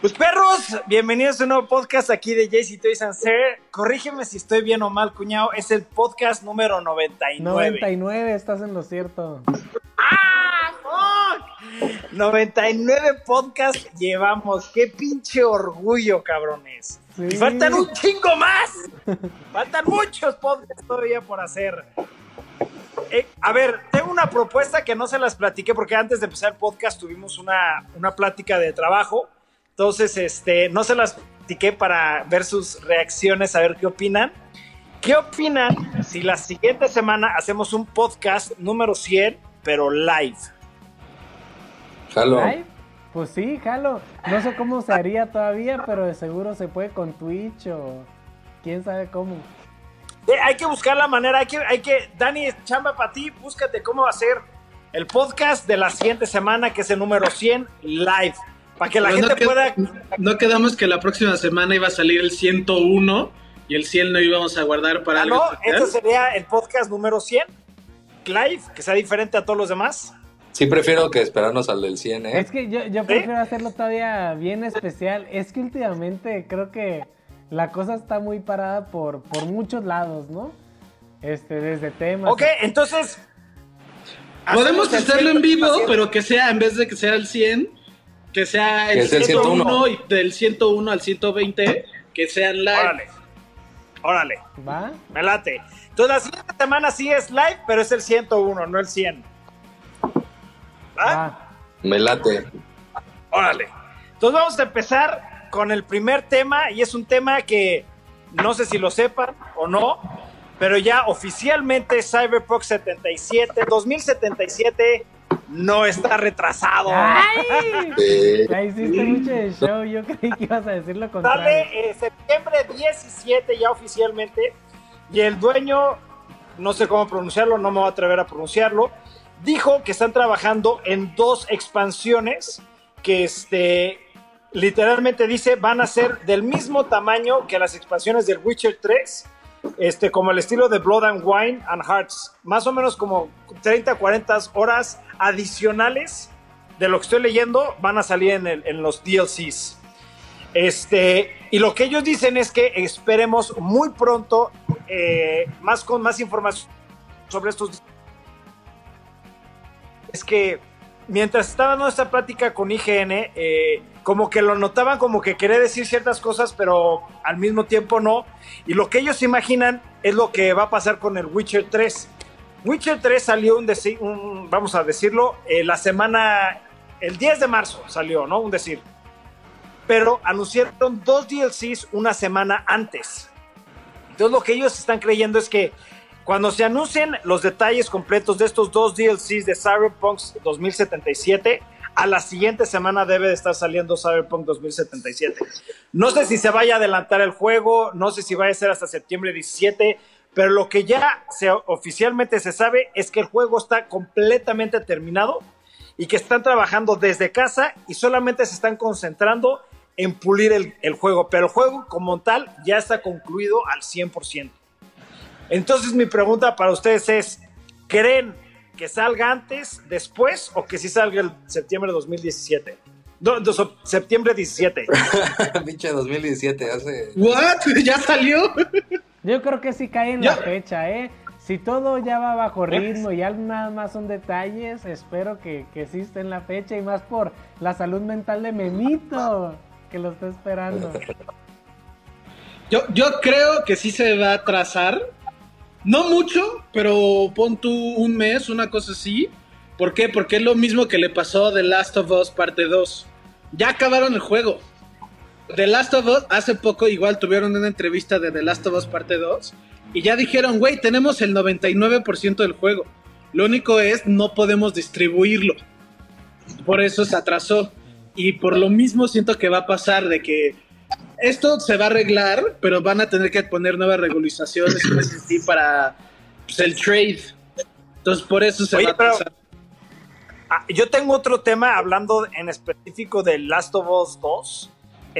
Pues perros, bienvenidos a un nuevo podcast aquí de JC Toys and Sir. Corrígeme si estoy bien o mal, cuñado. Es el podcast número 99. 99, estás en lo cierto. ¡Ah, fuck! 99 podcasts llevamos. ¡Qué pinche orgullo, cabrones! Sí. Y faltan un chingo más. faltan muchos podcasts todavía por hacer. Eh, a ver, tengo una propuesta que no se las platiqué porque antes de empezar el podcast tuvimos una, una plática de trabajo. Entonces, este, no se las platiqué para ver sus reacciones, a ver qué opinan. ¿Qué opinan si la siguiente semana hacemos un podcast número 100, pero live? Jalo. ¿Live? Pues sí, jalo. No sé cómo se haría todavía, pero de seguro se puede con Twitch o quién sabe cómo. Eh, hay que buscar la manera, hay que, hay que, Dani, chamba para ti, búscate cómo va a ser el podcast de la siguiente semana, que es el número 100, live. Para que la Pero gente no, pueda... no quedamos que la próxima semana iba a salir el 101 y el 100 lo íbamos a guardar para Ah, algo no, especial. este sería el podcast número 100, live, que sea diferente a todos los demás. Sí, prefiero que esperarnos al del 100, ¿eh? Es que yo, yo prefiero hacerlo todavía bien especial. Es que últimamente creo que la cosa está muy parada por, por muchos lados, ¿no? Este, desde temas. Ok, entonces... Podemos hacerlo en 100, vivo, 100. pero que sea, en vez de que sea el 100, que sea el Que sea el 101 101. y del 101 al 120, que sean live. Órale, órale, ¿Va? me late. Entonces la siguiente semana sí es live, pero es el 101, no el 100. ¿Va? Va. Me late. Órale. Entonces vamos a empezar con el primer tema y es un tema que no sé si lo sepan o no, pero ya oficialmente Cyberpunk 77, 2077 no está retrasado. ¡Ay! Eh, Ya hiciste mucho de show. Yo creí que ibas a decir lo contrario. Sale eh, septiembre 17 ya oficialmente y el dueño, no sé cómo pronunciarlo, no me voy a atrever a pronunciarlo, dijo que están trabajando en dos expansiones que este, literalmente dice van a ser del mismo tamaño que las expansiones del Witcher 3, este, como el estilo de Blood and Wine and Hearts, más o menos como 30, 40 horas adicionales de lo que estoy leyendo van a salir en, el- los DLCs. Este, y lo que ellos dicen es que esperemos muy pronto eh, más con más información sobre estos. Es que mientras estaba dando esta plática con IGN, eh, como que lo notaban como que quería decir ciertas cosas, pero al mismo tiempo no. Y lo que ellos imaginan es lo que va a pasar con el Witcher 3. Witcher 3 salió un, un- vamos a decirlo, eh, la semana, el 10 de marzo salió, ¿no? Un decir pero anunciaron dos DLCs una semana antes. Entonces lo que ellos están creyendo es que cuando se anuncien los detalles completos de estos dos DLCs de Cyberpunk 2077, a la siguiente semana debe de estar saliendo Cyberpunk 2077. No sé si se vaya a adelantar el juego, no sé si vaya a ser hasta septiembre 17, pero lo que ya se, oficialmente se sabe es que el juego está completamente terminado y que están trabajando desde casa y solamente se están concentrando en pulir el, el juego, pero el juego como tal ya está concluido al 100%. Entonces mi pregunta para ustedes es, ¿creen que salga antes, después o que sí salga el septiembre de 2017? No, no, so- septiembre 17. Pinche 2017, hace. ¿What? ¿Ya salió? Yo creo que sí cae en la fecha, ¿eh? Si todo ya va bajo ritmo y nada más son detalles, espero que, que sí esté en la fecha y más por la salud mental de Memito, que lo está esperando. Yo, yo creo que sí se va a trazar. No mucho, pero pon tú un mes, una cosa así. ¿Por qué? Porque es lo mismo que le pasó a The Last of Us parte 2. Ya acabaron el juego. The Last of Us, hace poco igual tuvieron una entrevista de The Last of Us parte 2 y ya dijeron, güey, tenemos el 99% del juego. Lo único es, no podemos distribuirlo. Por eso se atrasó. Y por lo mismo siento que va a pasar de que esto se va a arreglar, pero van a tener que poner nuevas regularizaciones así para pues, el trade. Entonces por eso se Oye, va a atrasar. Ah, yo tengo otro tema hablando en específico de Last of Us 2,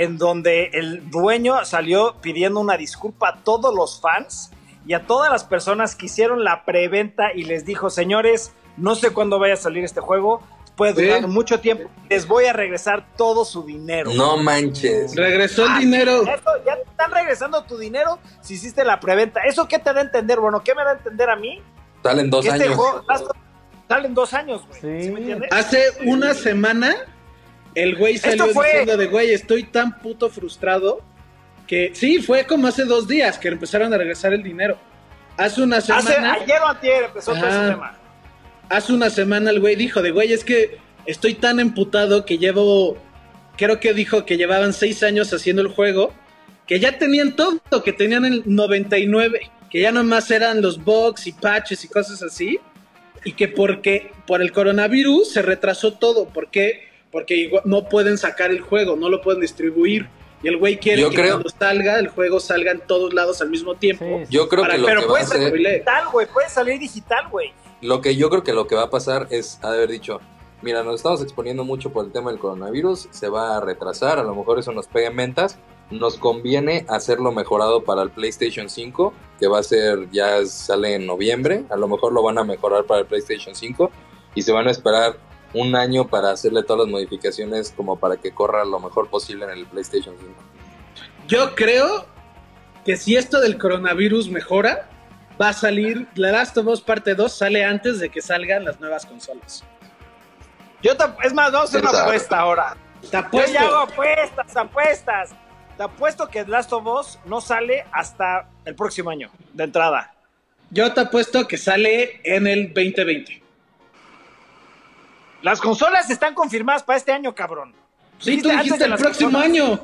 en donde el dueño salió pidiendo una disculpa a todos los fans y a todas las personas que hicieron la preventa y les dijo, señores, no sé cuándo vaya a salir este juego, puede durar Sí. mucho tiempo. Les voy a regresar todo su dinero. No manches. Regresó el Ah, dinero. Eso, ya te están regresando tu dinero si hiciste la preventa. ¿Eso qué te da a entender? Bueno, ¿qué me da a entender a mí? Salen dos que este años. juego Last of- salen dos años, güey. Sí. ¿Sí me entiendes? Hace una semana, el güey salió Esto fue- diciendo de, güey, estoy tan puto frustrado que sí, fue como hace dos días que empezaron a regresar el dinero. Hace una Hace, semana, ayer o antier empezó todo ese tema. hace una semana el güey dijo de, güey, es que estoy tan emputado que llevo, creo que dijo que llevaban seis años haciendo el juego, que ya tenían todo, que tenían el 99, que ya nomás eran los bugs y patches y cosas así, y que porque por el coronavirus se retrasó todo, ¿por qué? Porque igual no pueden sacar el juego, no lo pueden distribuir. Y el güey quiere Yo que creo- cuando salga, el juego salga en todos lados al mismo tiempo. Sí, sí. Yo creo Para- que lo Pero que puede salir digital, güey. Puede salir digital, güey. lo que yo creo que lo que va a pasar es haber dicho, mira, nos estamos exponiendo mucho por el tema del coronavirus, se va a retrasar, a lo mejor eso nos pega en ventas, nos conviene hacerlo mejorado para el PlayStation 5, que va a ser, ya sale en noviembre, a lo mejor lo van a mejorar para el PlayStation 5 y se van a esperar un año para hacerle todas las modificaciones como para que corra lo mejor posible en el PlayStation 5. Yo creo que si esto del coronavirus mejora, va a salir The Last of Us parte 2 sale antes de que salgan las nuevas consolas. Yo te- es más, vamos a hacer una apuesta ahora. Te Yo ya hago apuestas, apuestas. Te apuesto que Last of Us no sale hasta el próximo año, de entrada. Yo te apuesto que sale en el 2020. Las consolas están confirmadas para este año, cabrón. Sí, tú Dijiste el próximo consolas. año.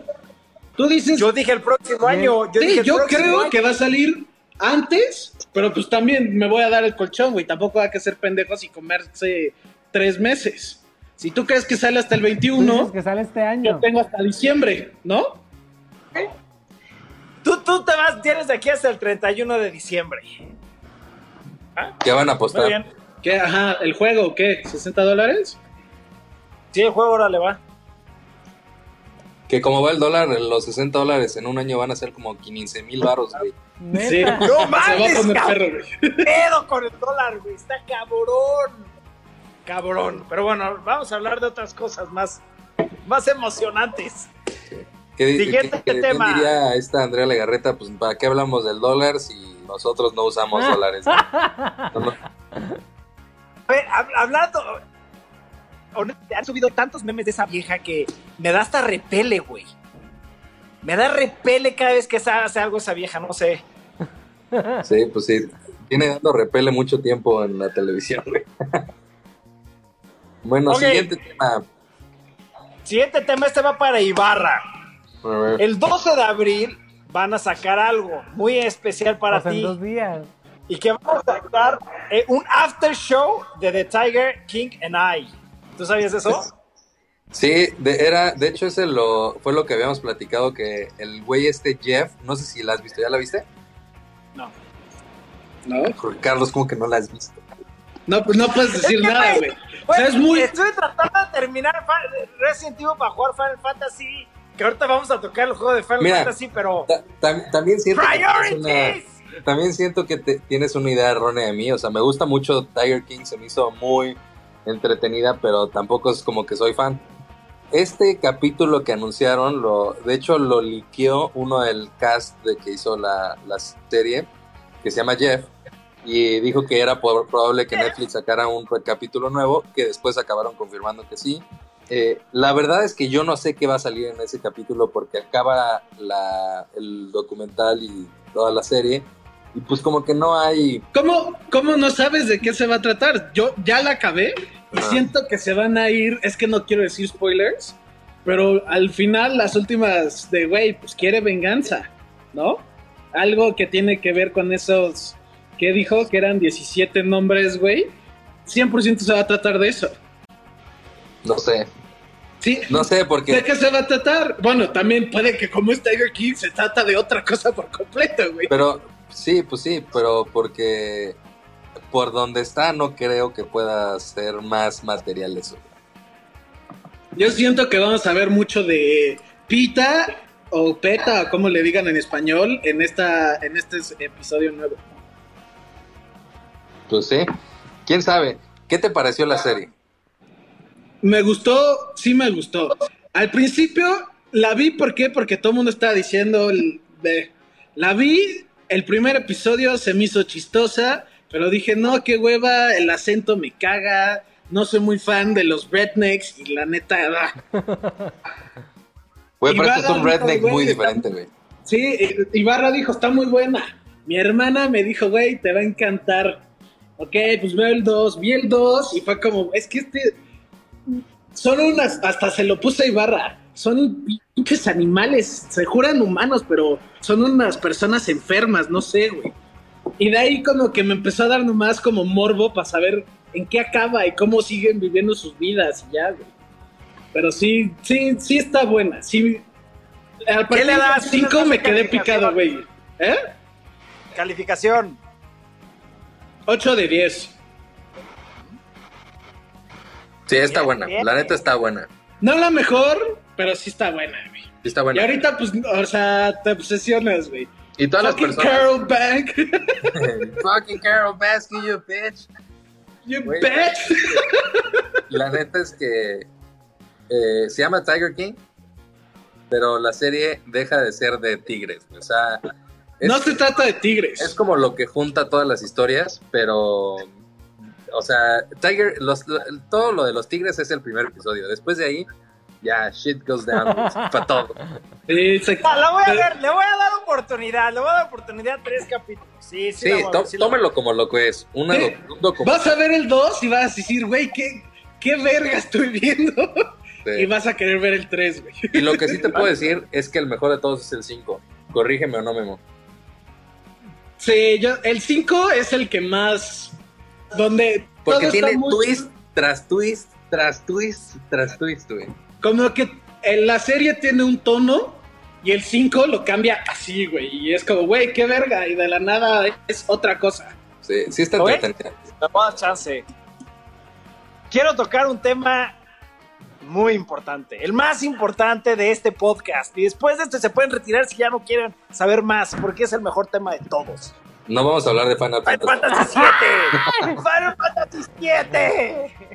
Tú dices, Yo dije el próximo año. Yo sí, dije yo creo año. que va a salir antes, pero pues también me voy a dar el colchón, güey. Tampoco hay que ser pendejos y comerse tres meses. Si tú crees que sale hasta el Tú dices 21, que sale este yo año. tengo hasta diciembre, ¿no? Tú, tú te vas, tienes de aquí hasta el 31 de diciembre. ¿Qué van a Muy apostar? bien. ¿Qué? Ajá, ¿el juego qué? ¿60 dólares? Sí, el juego ahora le va. Que como va el dólar, los 60 dólares en un año van a ser como 15 mil baros, güey. Sí. ¡No Se va a mames, perro, güey. pedo con el dólar, güey. Está cabrón. Cabrón. Pero bueno, vamos a hablar de otras cosas más, más emocionantes. ¿Qué, Siguiente qué- qué- tema. ¿quién diría esta Andrea Legarreta? Pues, ¿para qué hablamos del dólar si nosotros no usamos dólares? No, no. A ver, hab- hablando. honestamente, Han subido tantos memes de esa vieja que me da hasta repele, güey. Me da repele cada vez que hace algo esa vieja, no sé. Sí, pues sí. Tiene dando repele mucho tiempo en la televisión, güey. Bueno, siguiente tema. Siguiente tema, este va para Ibarra. A ver. El 12 de abril van a sacar algo muy especial para ti. dos días. Y que vamos a eh, un after show de The Tiger, King and I. ¿Tú sabías eso? Sí, de, era, de hecho ese lo, fue lo que habíamos platicado, que el güey este Jeff, no sé si la has visto, ¿ya la viste? No. ¿No? Carlos, como que no la has visto. No, pues no puedes decir Es que, nada, güey. O sea, es muy... Estoy tratando de terminar Resident Evil para jugar Final Fantasy. Que ahorita vamos a tocar el juego de Final Mira, Fantasy, pero. Ta- tam- también siento que tienes una, ¡Priorities! También siento que te- tienes una idea errónea de mí. O sea, me gusta mucho Tiger King, se me hizo muy entretenida, pero tampoco es como que soy fan. Este capítulo que anunciaron, lo, de hecho lo liqueó uno del cast de que hizo la, la serie, que se llama Jeff, y dijo que era por- probable que Netflix sacara un capítulo nuevo, que después acabaron confirmando que sí. Eh, la verdad es que yo no sé qué va a salir en ese capítulo porque acaba la, el documental y toda la serie, y pues como que no hay... ¿Cómo, ¿Cómo no sabes de qué se va a tratar? Yo ya la acabé y siento que se van a ir, es que no quiero decir spoilers, pero al final las últimas de, güey, pues quiere venganza, ¿no? Algo que tiene que ver con esos, ¿qué dijo? Que eran 17 nombres, güey. 100% se va a tratar de eso. No sé, Sí, no sé ¿De porque... qué se va a tratar? Bueno, también puede que como es Tiger King se trata de otra cosa por completo, güey. Pero sí, pues sí, pero porque por donde está no creo que pueda ser más material eso. Yo siento que vamos a ver mucho de Pita o Peta, o como le digan en español, en esta en este episodio nuevo. Pues sí. ¿Quién sabe? ¿Qué te pareció la serie? me gustó, sí me gustó. Al principio la vi, ¿por qué? Porque todo el mundo estaba diciendo, el- de- la vi, el primer episodio se me hizo chistosa, pero dije, no, qué hueva, el acento me caga, no soy muy fan de los rednecks y la neta, ah. Güey, pero este es un redneck muy diferente, güey. Sí, Ibarra dijo, está muy buena. Mi hermana me dijo, güey, te va a encantar. Ok, pues veo el 2, vi el 2 y fue como, es que este... Son unas, hasta se lo puse a Ibarra, son pinches animales, se juran humanos, pero son unas personas enfermas, no sé, güey. Y de ahí como que me empezó a dar nomás como morbo para saber en qué acaba y cómo siguen viviendo sus vidas y ya, güey. Pero sí, sí, sí está buena, sí... Al ¿Qué le das? ¿Qué le 5 das me quedé picado, güey. ¿Eh? Calificación. 8 de 10. Sí, está Bien, buena. bien. La neta está buena. No la mejor, pero sí está buena, güey. Sí está Y buena. ahorita, pues, o sea, te obsesionas, güey. Y todas las Fucking personas. Carol Bank. Fucking Carol Baskin, you bitch. you Güey. bitch. La neta es que eh, se llama Tiger King, pero la serie deja de ser de tigres. O sea, es, No se trata de tigres. es como lo que junta todas las historias, pero. O sea, Tiger, los, lo- todo lo de los tigres es el primer episodio. Después de ahí, ya, shit goes down para todo. Sí, se- la voy a ver, le voy a dar oportunidad, le voy a dar oportunidad a tres capítulos. Sí, sí, Sí, tó- ver, tómelo como lo que es. Una Sí. doc- un documental. Vas a ver el 2 y vas a decir, güey, ¿qué, qué verga estoy viendo. Y vas a querer ver el 3, güey. Y lo que sí te puedo decir es que el mejor de todos es el 5. Corrígeme o no, Memo. Sí, yo, el 5 es el que más. Donde. Porque tiene muy- twist tras twist, tras twist, tras twist, güey. Como que la serie tiene un tono y el 5 lo cambia así, güey. Y es como, güey, qué verga. Y de la nada es otra cosa. Sí, sí está entretenida. No más chance. Quiero tocar un tema muy importante, el más importante de este podcast. Y después de este se pueden retirar si ya no quieren saber más, porque es el mejor tema de todos. No vamos a hablar de Final Fantasy. Final Fantasy 7. Final Fantasy 7.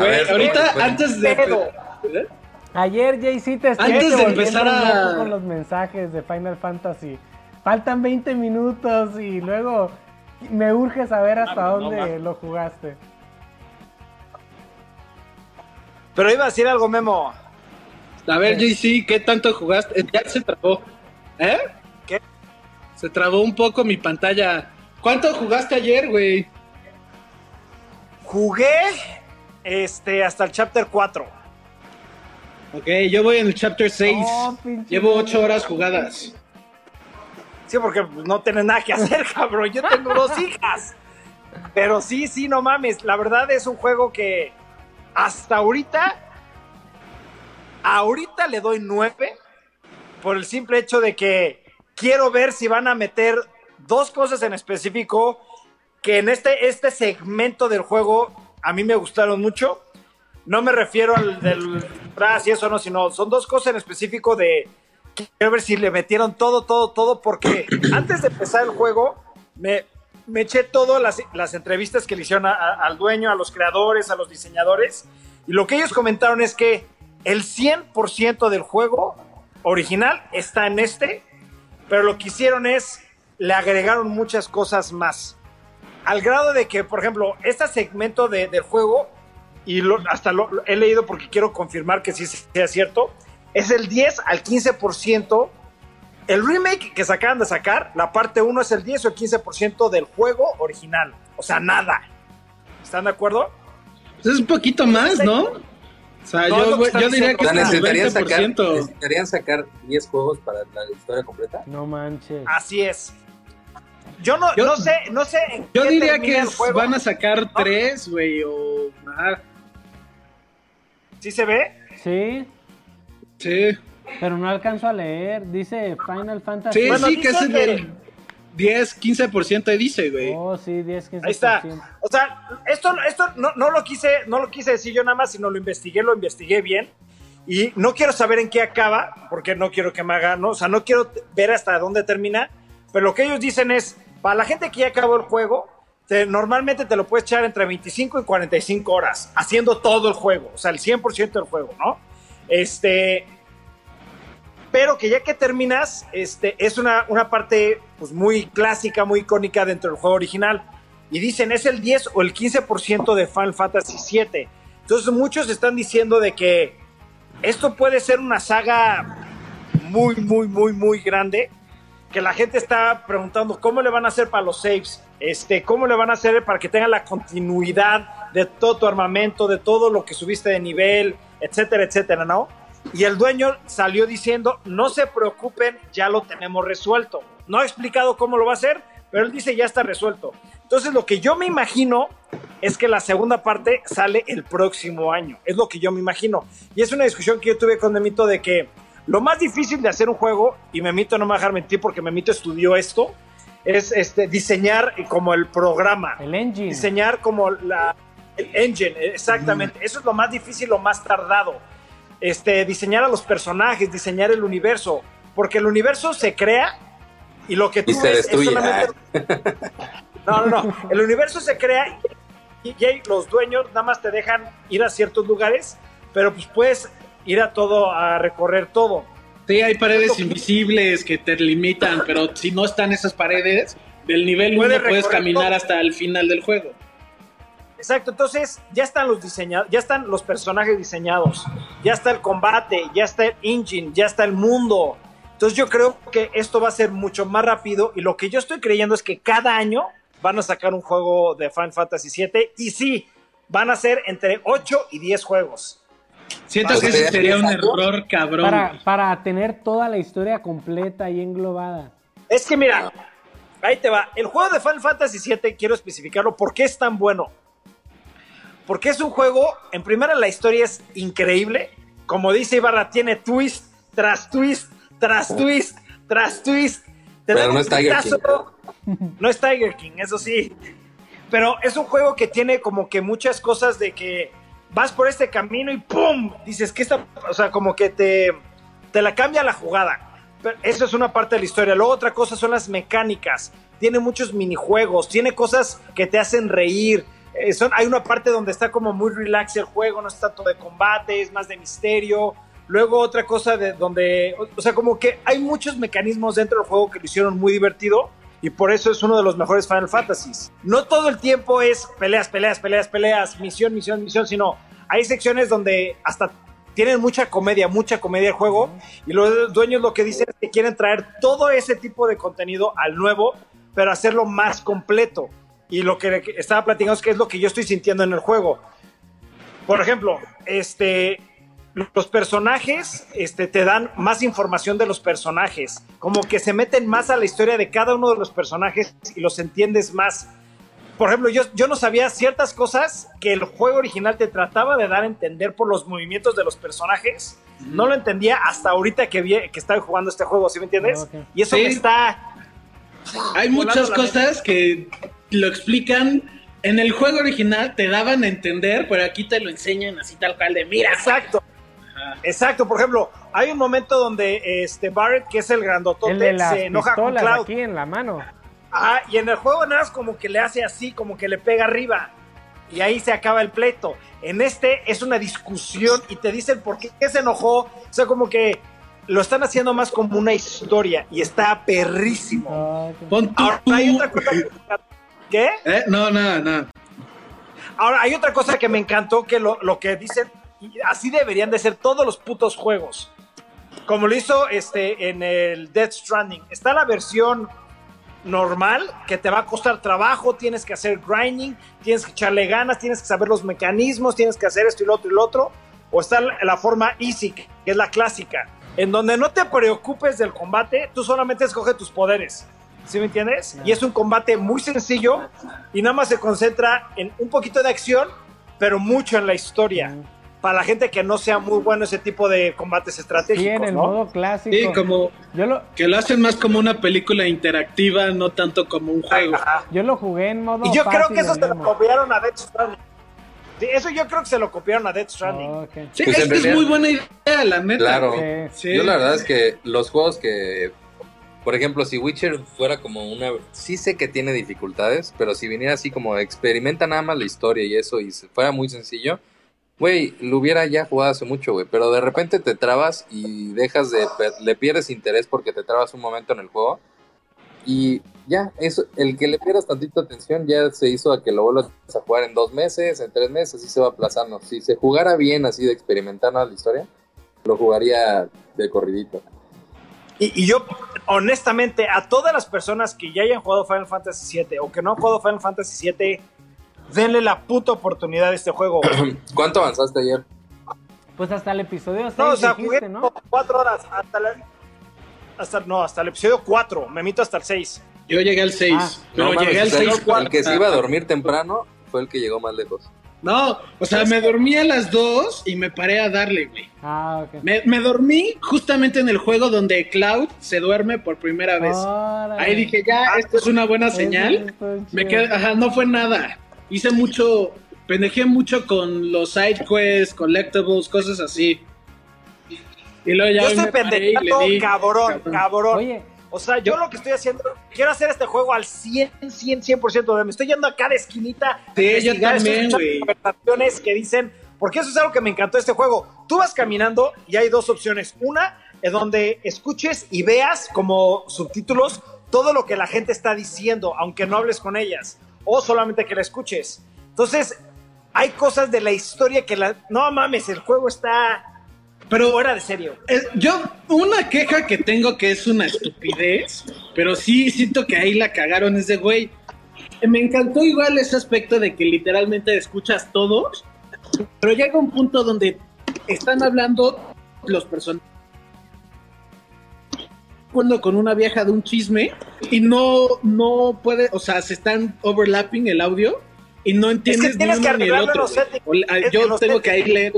Güey, ver, ahorita, antes de. ¿Eh? Ayer, JC, te estoy Antes de empezar a- con los mensajes de Final Fantasy. Faltan 20 minutos y luego me urge saber hasta Ah, no, dónde lo jugaste. Pero iba a decir algo, Memo. A ver, JC, ¿qué tanto jugaste? Eh, Ya se trabó. ¿Eh? ¿Qué? Se trabó un poco mi pantalla. ¿Cuánto jugaste ayer, güey? Jugué este, hasta el chapter 4. Ok, yo voy en el chapter 6. Oh, pinche Llevo madre. 8 horas jugadas. Sí, porque no tienes nada que hacer, cabrón. Yo tengo dos hijas. Pero sí, sí, no mames. La verdad es un juego que hasta ahorita, ahorita le doy nueve por el simple hecho de que quiero ver si van a meter dos cosas en específico que en este, este segmento del juego a mí me gustaron mucho. No me refiero al del tras y eso no, sino son dos cosas en específico de quiero ver si le metieron todo, todo, todo, porque antes de empezar el juego me, me eché todas las, las entrevistas que le hicieron a- a- al dueño, a los creadores, a los diseñadores, y lo que ellos comentaron es que el 100% del juego original está en este, pero lo que hicieron es, le agregaron muchas cosas más. Al grado de que, por ejemplo, este segmento de- del juego, y lo- hasta lo, lo he leído porque quiero confirmar que sí sea cierto, es el 10 al 15%. El remake que se acaban de sacar, la parte 1 es el 10 o el 15% del juego original. O sea, nada. ¿Están de acuerdo? Pues es un poquito más, ¿no? O sea, No, yo, diría que O sea, es necesitarían sacar, 20%. necesitarían sacar 10 juegos para la historia completa. No manches. Así es. Yo no, Yo- no sé, no sé. en Yo qué diría que el es- juego. van a sacar 3, güey, o... Ajá, ¿Sí se ve? Sí, sí. pero no alcanzo a leer. Dice Final Fantasy. Sí, Bueno, sí, que es el 10, 15% dice, güey. Oh, sí, 10, 15%. Ahí está. O sea, esto, esto no, no lo quise, no lo quise decir yo nada más, sino lo investigué, lo investigué bien. Y no quiero saber en qué acaba, porque no quiero que me hagan, ¿no? O sea, no quiero ver hasta dónde termina. Pero lo que ellos dicen es, para la gente que ya acabó el juego, te- normalmente te lo puedes echar entre 25 y 45 horas, haciendo todo el juego, o sea, el 100% del juego, ¿no? Este, pero que ya que terminas, este, es una, una parte pues, muy clásica, muy icónica dentro del juego original. Y dicen, es el 10 o el 15% de Final Fantasy VII. Entonces muchos están diciendo de que esto puede ser una saga muy, muy, muy, muy grande. Que la gente está preguntando cómo le van a hacer para los saves, este, cómo le van a hacer para que tenga la continuidad de todo tu armamento, de todo lo que subiste de nivel, etcétera, etcétera, ¿no? Y el dueño salió diciendo, no se preocupen, ya lo tenemos resuelto. No ha explicado cómo lo va a hacer, pero él dice ya está resuelto. Entonces lo que yo me imagino es que la segunda parte sale el próximo año. Es lo que yo me imagino. Y es una discusión que yo tuve con Memito de que lo más difícil de hacer un juego, y Memito no me va a dejar mentir porque Memito estudió esto, es este, diseñar como el programa. El engine. Diseñar como la, el engine, exactamente. Eso es lo más difícil, lo más tardado. Este, diseñar a los personajes, diseñar el universo. Porque el universo se crea y lo que tú Y se ves es destruye. solamente- No, no, no. El universo se crea y, y los dueños nada más te dejan ir a ciertos lugares, pero pues puedes ir a todo, a recorrer todo. Sí, hay paredes invisibles que te limitan, pero si no están esas paredes, del nivel 1 Puedes caminar todo. hasta el final del juego. Exacto, entonces ya están los diseñados, ya están los personajes diseñados, ya está el combate, ya está el engine, ya está el mundo. Entonces yo creo que esto va a ser mucho más rápido y lo que yo estoy creyendo es que cada año van a sacar un juego de Final Fantasy VII y sí, van a ser entre 8 y 10 juegos. Siento que ese ¿sería un error cabrón. Para, para tener toda la historia completa y englobada. Es que mira, ahí te va. El juego de Final Fantasy VII, quiero especificarlo, ¿por qué es tan bueno? Porque es un juego, en primera la historia es increíble. Como dice Ibarra, tiene twist tras twist, tras twist, tras twist. Te Pero no es Tiger putazo. No es Tiger King, eso sí. Pero es un juego que tiene como que muchas cosas de que vas por este camino y ¡pum! Dices que está, o sea, como que te, te la cambia la jugada. Pero eso es una parte de la historia. Luego otra cosa son las mecánicas. Tiene muchos minijuegos, tiene cosas que te hacen reír. Eh, son, hay una parte donde está como muy relax el juego, no es tanto de combate, es más de misterio. Luego otra cosa de donde, o, sea, como que hay muchos mecanismos dentro del juego que lo hicieron muy divertido y por eso es uno de los mejores Final Fantasies. No todo el tiempo es peleas, peleas, peleas, peleas, misión, misión, misión, sino hay secciones donde hasta tienen mucha comedia, mucha comedia el juego y los dueños lo que dicen es que quieren traer todo ese tipo de contenido al nuevo, pero hacerlo más completo. Y lo que estaba platicando es que es lo que yo estoy sintiendo en el juego. Por ejemplo, este, los personajes este, te dan más información de los personajes, como que se meten más a la historia de cada uno de los personajes y los entiendes más. Por ejemplo, yo, yo no sabía ciertas cosas que el juego original te trataba de dar a entender por los movimientos de los personajes. No lo entendía hasta ahorita que, vi, que estaba jugando este juego, ¿sí me entiendes? Ok. Y eso Sí. me está... Hay muchas cosas que lo explican en el juego original, te daban a entender, pero aquí te lo enseñan así tal cual de mira. Exacto. Exacto, por ejemplo, hay un momento donde este Barrett, que es el grandotote, El de las se enoja con Cloud. aquí en la mano. Ah, y en el juego nada más como que le hace así, como que le pega arriba. Y ahí se acaba el pleito. En este es una discusión y te dicen por qué se enojó. O sea, como que lo están haciendo más como una historia y está perrísimo. Ah. Pon Ahora, hay otra cosa que... ¿Qué? ¿Eh? No, no, no. Ahora, hay otra cosa que me encantó, que lo, lo que dicen, y así deberían de ser todos los putos juegos. Como lo hizo este, en el Death Stranding. Está la versión normal, que te va a costar trabajo, tienes que hacer grinding, tienes que echarle ganas, tienes que saber los mecanismos, tienes que hacer esto y lo otro y lo otro. O está la, la forma easy, que es la clásica, en donde no te preocupes del combate, tú solamente escoge tus poderes. ¿Sí me entiendes? Y es un combate muy sencillo y nada más se concentra en un poquito de acción, pero mucho en la historia. Para la gente que no sea muy bueno ese tipo de combates Sí, estratégicos, en el ¿no? modo clásico. Sí, como Yo lo, que lo hacen más como una película interactiva, no tanto como un juego. Ajá. yo lo jugué en modo Y yo creo que eso se lo copiaron a Death Stranding. Sí, eso yo creo que se lo copiaron a Death Stranding. Sí, Pues esta es muy buena idea, la neta. Claro. Sí. Sí. Yo la verdad es que los juegos que por ejemplo, si Witcher fuera como una... Sí sé que tiene dificultades, pero si viniera así como experimenta nada más la historia y eso y fuera muy sencillo, güey, lo hubiera ya jugado hace mucho, güey. Pero de repente te trabas y dejas de... le pierdes interés porque te trabas un momento en el juego. Y ya, eso, el que le pierdas tantito atención ya se hizo a que lo vuelvas a jugar en dos meses, en tres meses, así se va aplazando. Si se jugara bien así de experimentar la historia, lo jugaría de corridito. Y, yo, honestamente, a todas las personas que ya hayan jugado Final Fantasy VII o que no han jugado Final Fantasy VII, denle la puta oportunidad a este juego. ¿Cuánto avanzaste ayer? Pues hasta el episodio 6 No, o sea, jugué cuatro horas. Hasta, la, hasta, no, hasta el episodio 4. Me mito hasta el 6. Yo llegué al 6. Ah. pero llegué al 6. El que se iba a dormir temprano fue el que llegó más lejos. No, o sea, me dormí a las 2 y me paré a darle, güey. Ah, ok. Me, dormí justamente en el juego donde Cloud se duerme por primera vez. Ahí dije, ya, esto es una buena señal. Me quedé, ajá, no fue nada. Hice mucho, pendejé mucho con los side quests, collectibles, cosas así. Y luego ya Yo estoy pendejando, cabrón, cabrón. Oye, o sea, yo lo que estoy haciendo, quiero hacer este juego al 100, 100, 100%. De, me estoy yendo a cada esquinita. Sí, yo también, güey. conversaciones que dicen, porque eso es algo que me encantó de este juego. Tú vas caminando y hay dos opciones. Una es donde escuches y veas como subtítulos todo lo que la gente está diciendo, aunque no hables con ellas, o solamente que la escuches. Entonces, hay cosas de la historia que la... No mames, el juego está pero fuera de serio. yo, una queja que tengo que es una estupidez, pero sí siento que ahí la cagaron, es de güey. Me encantó igual ese aspecto de que literalmente escuchas todos, pero llega un punto donde están hablando los personajes con una vieja de un chisme y no, no puede, o sea, se están overlapping el audio y no entiendes ni uno ni el otro. yo tengo que ahí leer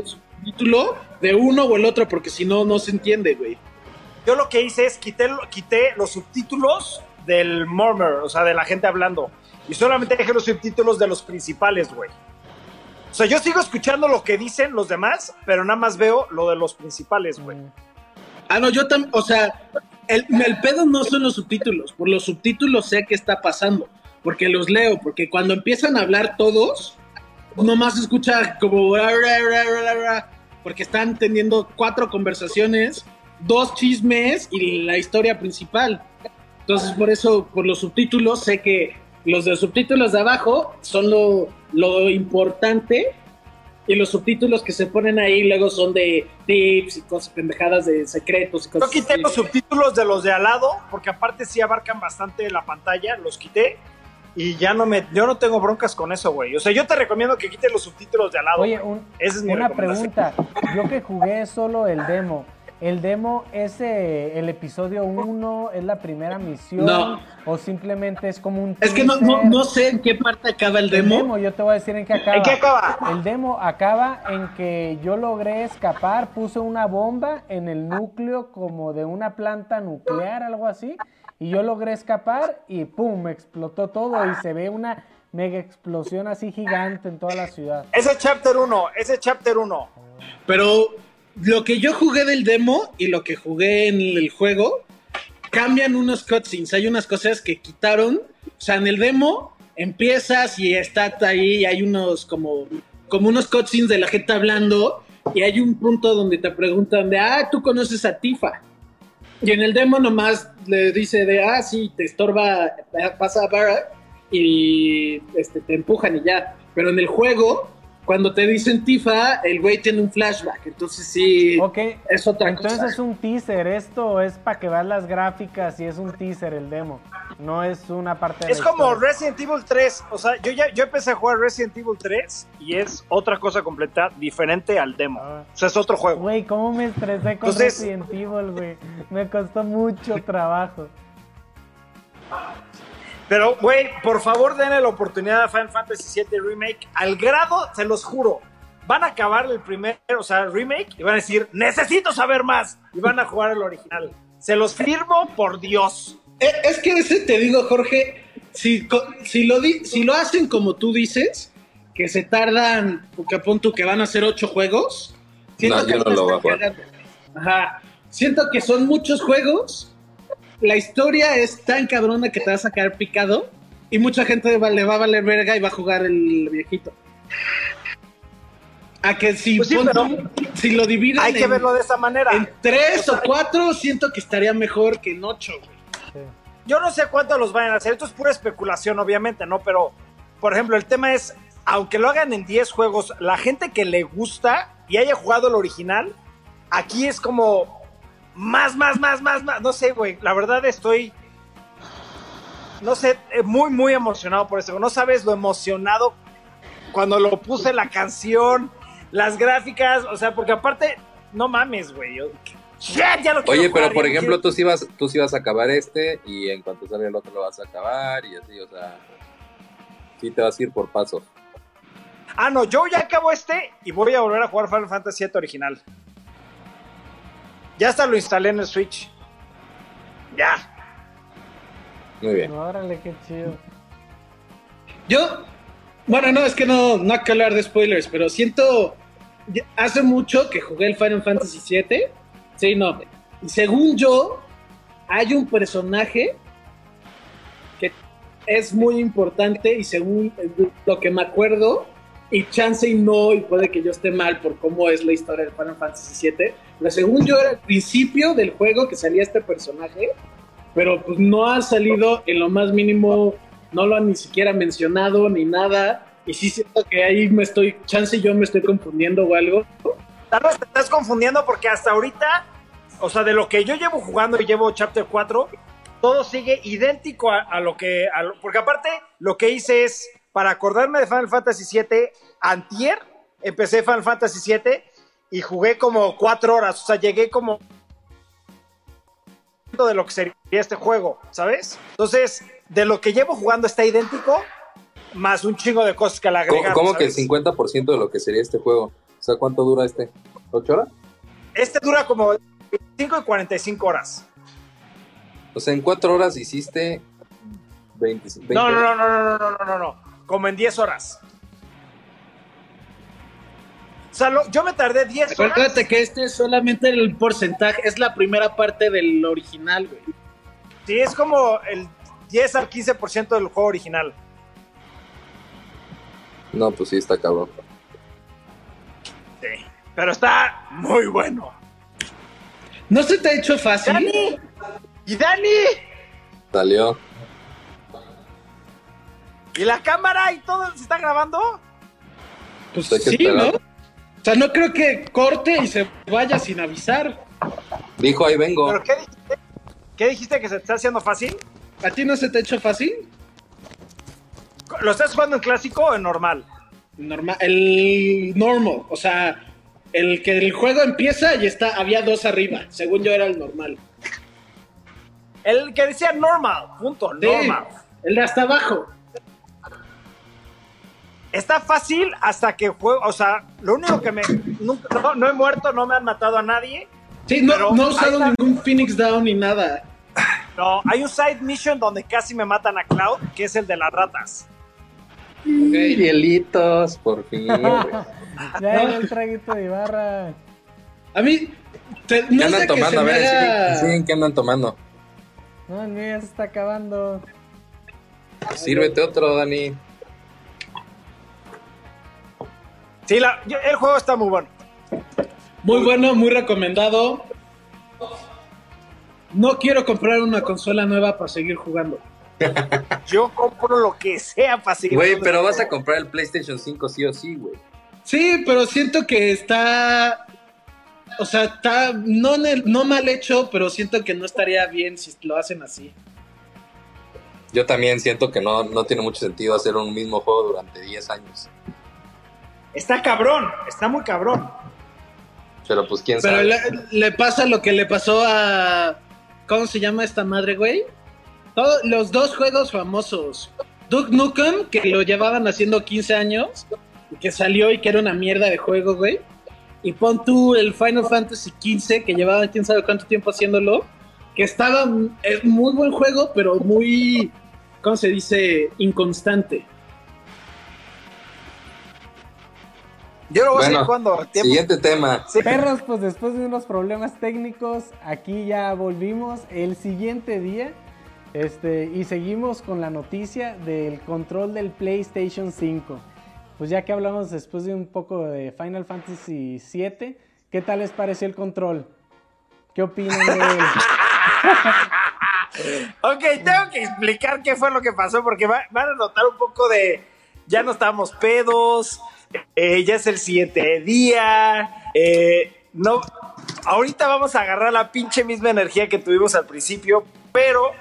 título de uno o el otro, porque si no, no se entiende, güey. Yo lo que hice es quité, quité los subtítulos del murmur, o sea, de la gente hablando. Y solamente dejé los subtítulos de los principales, güey. O sea, yo sigo escuchando lo que dicen los demás, pero nada más veo lo de los principales, güey. Ah, no, yo también, o sea, el, el, pedo no son los subtítulos. Por los subtítulos sé qué está pasando, porque los leo, porque cuando empiezan a hablar todos, nomás escucha como porque están teniendo cuatro conversaciones, dos chismes y la historia principal. Entonces, por eso, por los subtítulos, sé que los de subtítulos de abajo son lo, lo importante y los subtítulos que se ponen ahí luego son de tips y cosas pendejadas de secretos y cosas Yo quité los subtítulos de los de al lado, porque aparte sí abarcan bastante la pantalla, los quité y ya no me, yo no tengo broncas con eso, güey. O sea, yo te recomiendo que quites los subtítulos de al lado. Oye, una pregunta. Yo que jugué solo el demo. ¿El demo es eh, el episodio 1? ¿Es la primera misión? No. ¿O simplemente es como un... Es que no, no, sé en qué parte acaba el demo. el demo. Yo te voy a decir en qué acaba. ¿En qué acaba? El demo acaba en que yo logré escapar, puse una bomba en el núcleo como de una planta nuclear, algo así. Y yo logré escapar y ¡pum! Me explotó todo y se ve una mega explosión así gigante en toda la ciudad. Ese chapter 1, ese chapter 1. Pero lo que yo jugué del demo y lo que jugué en el juego cambian unos cutscenes. Hay unas cosas que quitaron. O sea, en el demo empiezas y está ahí y hay unos como, como unos cutscenes de la gente hablando y hay un punto donde te preguntan de, ah, tú conoces a Tifa. Y en el demo nomás le dice de, ah, sí, te estorba, pasa a Barra y este, te empujan y ya. Pero en el juego, cuando te dicen Tifa, el güey tiene un flashback. Entonces sí, es otra Entonces es un teaser. Esto es para que veas las gráficas y es un teaser el demo. No es una parte de Es como Resident Evil 3. O sea, yo ya yo empecé a jugar Resident Evil 3 y es otra cosa completa diferente al demo. Ah. O sea, es otro juego. Güey, ¿cómo me estresé con Resident Evil, güey? Me costó mucho trabajo. Pero, güey, por favor denle la oportunidad a Final Fantasy VII Remake. Al grado, se los juro, van a acabar el primer, o sea, remake y van a decir, necesito saber más. Y van a jugar el original. Se los firmo por Dios. Eh, es que ese te digo, Jorge, si, si, lo, si lo hacen como tú dices, que se tardan, porque apunto que van a ser ocho juegos. Siento que no lo va a jugar. Ajá. Siento que son muchos juegos la historia es tan cabrona que te va a sacar picado y mucha gente va- le va a valer verga y va a jugar el viejito. A que si, Pues sí, pon pero tú- si lo dividen Hay que en, verlo de esa manera. en tres o cuatro, siento que estaría mejor que en ocho, güey. Sí. Yo no sé cuántos los vayan a hacer. Esto es pura especulación, obviamente, ¿no? Pero, por ejemplo, el tema es, aunque lo hagan en 10 juegos, la gente que le gusta y haya jugado el original, aquí es como más, más, más, más, más. No sé, güey. La verdad estoy, no sé, eh, muy, muy emocionado por eso. No sabes lo emocionado cuando lo puse la canción, las gráficas, o sea, porque aparte, no mames, güey. yo- Ya, lo Oye, pero jugar, por ejemplo, quiero- tú sí, vas, tú sí vas a acabar este y en cuanto salga el otro lo vas a acabar y así, o sea, sí te vas a ir por pasos. Ah, no, yo ya acabo este y voy a volver a jugar Final Fantasy VII original. Ya hasta lo instalé en el Switch. Ya. Muy bien. Órale, qué chido. Yo, bueno, no, es que no, no hay que hablar de spoilers, pero siento, hace mucho que jugué el Final Fantasy VII, sí, no, y según yo, hay un personaje que es muy importante y según lo que me acuerdo, y chance y no, y puede que yo esté mal por cómo es la historia del Final Fantasy VII, según yo era el principio del juego que salía este personaje, pero pues no ha salido en lo más mínimo no lo han ni siquiera mencionado ni nada. Y sí siento que ahí me estoy, chance yo me estoy confundiendo o algo. Tal vez te estás confundiendo porque hasta ahorita, o sea, de lo que yo llevo jugando y llevo Chapter 4, todo sigue idéntico a, a lo que... a lo- porque aparte, lo que hice es, para acordarme de Final Fantasy VII, antier, empecé Final Fantasy VII y jugué como cuatro horas. O sea, llegué como de lo que sería este juego, ¿sabes? Entonces, de lo que llevo jugando está idéntico, más un chingo de cosas que le ¿Cómo, agregaron. cómo que el ¿sabes? 50% de lo que sería este juego? O sea, ¿cuánto dura este? ¿Ocho horas? Este dura como 25 y 45 horas. O sea, en cuatro horas hiciste 20. 20 No, no, no, no, no, no, no, no, no. Como en 10 horas. O sea, lo- yo me tardé 10 horas. Acuérdate que este es solamente el porcentaje, es la primera parte del original, güey. Sí, es como el 10 al 15% del juego original. No, pues sí, está cabrón. Sí. Pero está muy bueno. ¿No se te ha hecho fácil? ¡Dani! ¡Y Dani! Salió. ¿Y la cámara y todo se está grabando? Pues que sí, esperar. ¿no? O sea, no creo que corte y se vaya sin avisar. Dijo, ahí vengo. ¿Pero qué dijiste? ¿Qué dijiste que se te está haciendo fácil? ¿A ti no se te ha hecho fácil? ¿Lo estás jugando en clásico o en normal? Normal, el normal, o sea, el que el juego empieza y está, había dos arriba, según yo era el normal. El que decía normal, punto, Sí, normal. el de hasta abajo. Está fácil hasta que juego, o sea, lo único que me... nunca- no, no he muerto, no me han matado a nadie. Sí, no, Pero no he usado está. ningún Phoenix Down ni nada. No, hay un side mission donde casi me matan a Cloud, que es el de las ratas. Hielitos, por fin. güey. Ya era el traguito de Ibarra. A mí, te- ¿Qué no andan sé que tomando? A ver, haga- siguen, siguen, ¿qué andan tomando? No, el mío ya se está acabando. Sírvete otro, Dani. Sí, la- el juego está muy bueno. Muy bueno, muy recomendado. No quiero comprar una consola nueva para seguir jugando. Yo compro lo que sea para seguir Güey, pero vas a comprar el PlayStation 5 sí o sí, güey. Sí, pero siento que está. O sea, está no, no mal hecho, pero siento que no estaría bien si lo hacen así. Yo también siento que no, no tiene mucho sentido hacer un mismo juego durante 10 años. Está cabrón, está muy cabrón. Pero pues quién Pero sabe. le, le pasa lo que le pasó a. ¿Cómo se llama esta madre, güey? Todos los dos juegos famosos. Duke Nukem, que lo llevaban haciendo 15 años, y que salió y que era una mierda de juego, güey. Y pon tú el Final Fantasy XV, que llevaban quién sabe cuánto tiempo haciéndolo, que estaba. Es muy buen juego, pero muy. ¿Cómo se dice? Inconstante. Yo lo voy a Bueno, jugando. Tiempo. Siguiente tema. Sí. Perros, pues después de unos problemas técnicos, aquí ya volvimos el siguiente día. Este, y seguimos con la noticia del control del PlayStation 5. Pues ya que hablamos después de un poco de Final Fantasy VII, ¿qué tal les pareció el control? ¿Qué opinan de él? Ok, tengo que explicar qué fue lo que pasó porque va- van a notar un poco de. Ya no estamos pedos, eh, ya es el siguiente día. eh, no, ahorita vamos a agarrar la pinche misma energía que tuvimos al principio, pero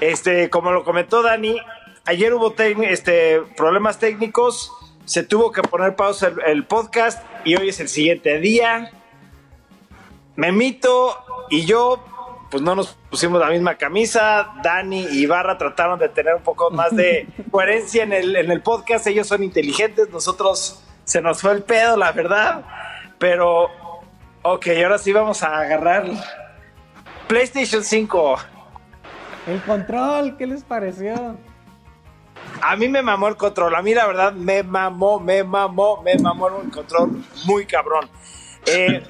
este, como lo comentó Dani, ayer hubo este, problemas técnicos, se tuvo que poner pausa el, el podcast y hoy es el siguiente día. Memito y yo, pues no nos pusimos la misma camisa. Dani y Ibarra trataron de tener un poco más de coherencia en el, en el podcast. Ellos son inteligentes, nosotros se nos fue el pedo, la verdad. Pero, ok, ahora sí vamos a agarrar PlayStation 5. El control, ¿qué les pareció? A mí me mamó el control. A mí, la verdad, me mamó, me mamó, me mamó el control muy cabrón. Eh,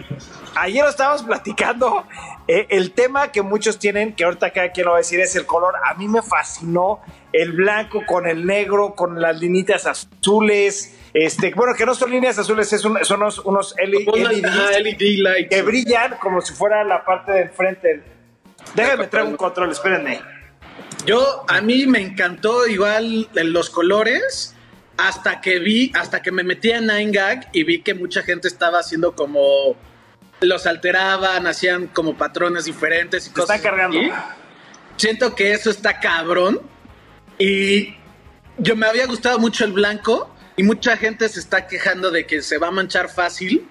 ayer lo estábamos platicando. eh, el tema que muchos tienen, que ahorita cada quien lo va a decir, es el color. A mí me fascinó el blanco con el negro, con las linitas azules. Este, bueno, que no son líneas azules, es un- son unos, unos L- Una- LEDs ajá, LED lights. que brillan como si fuera la parte de enfrente. Déjenme traer un control, espérenme. Yo, a mí me encantó igual los colores hasta que vi, hasta que me metí a Nine Gag y vi que mucha gente estaba haciendo como los alteraban, hacían como patrones diferentes y Se cosas. está cargando. así. Siento que eso está cabrón y yo me había gustado mucho el blanco y mucha gente se está quejando de que se va a manchar fácil.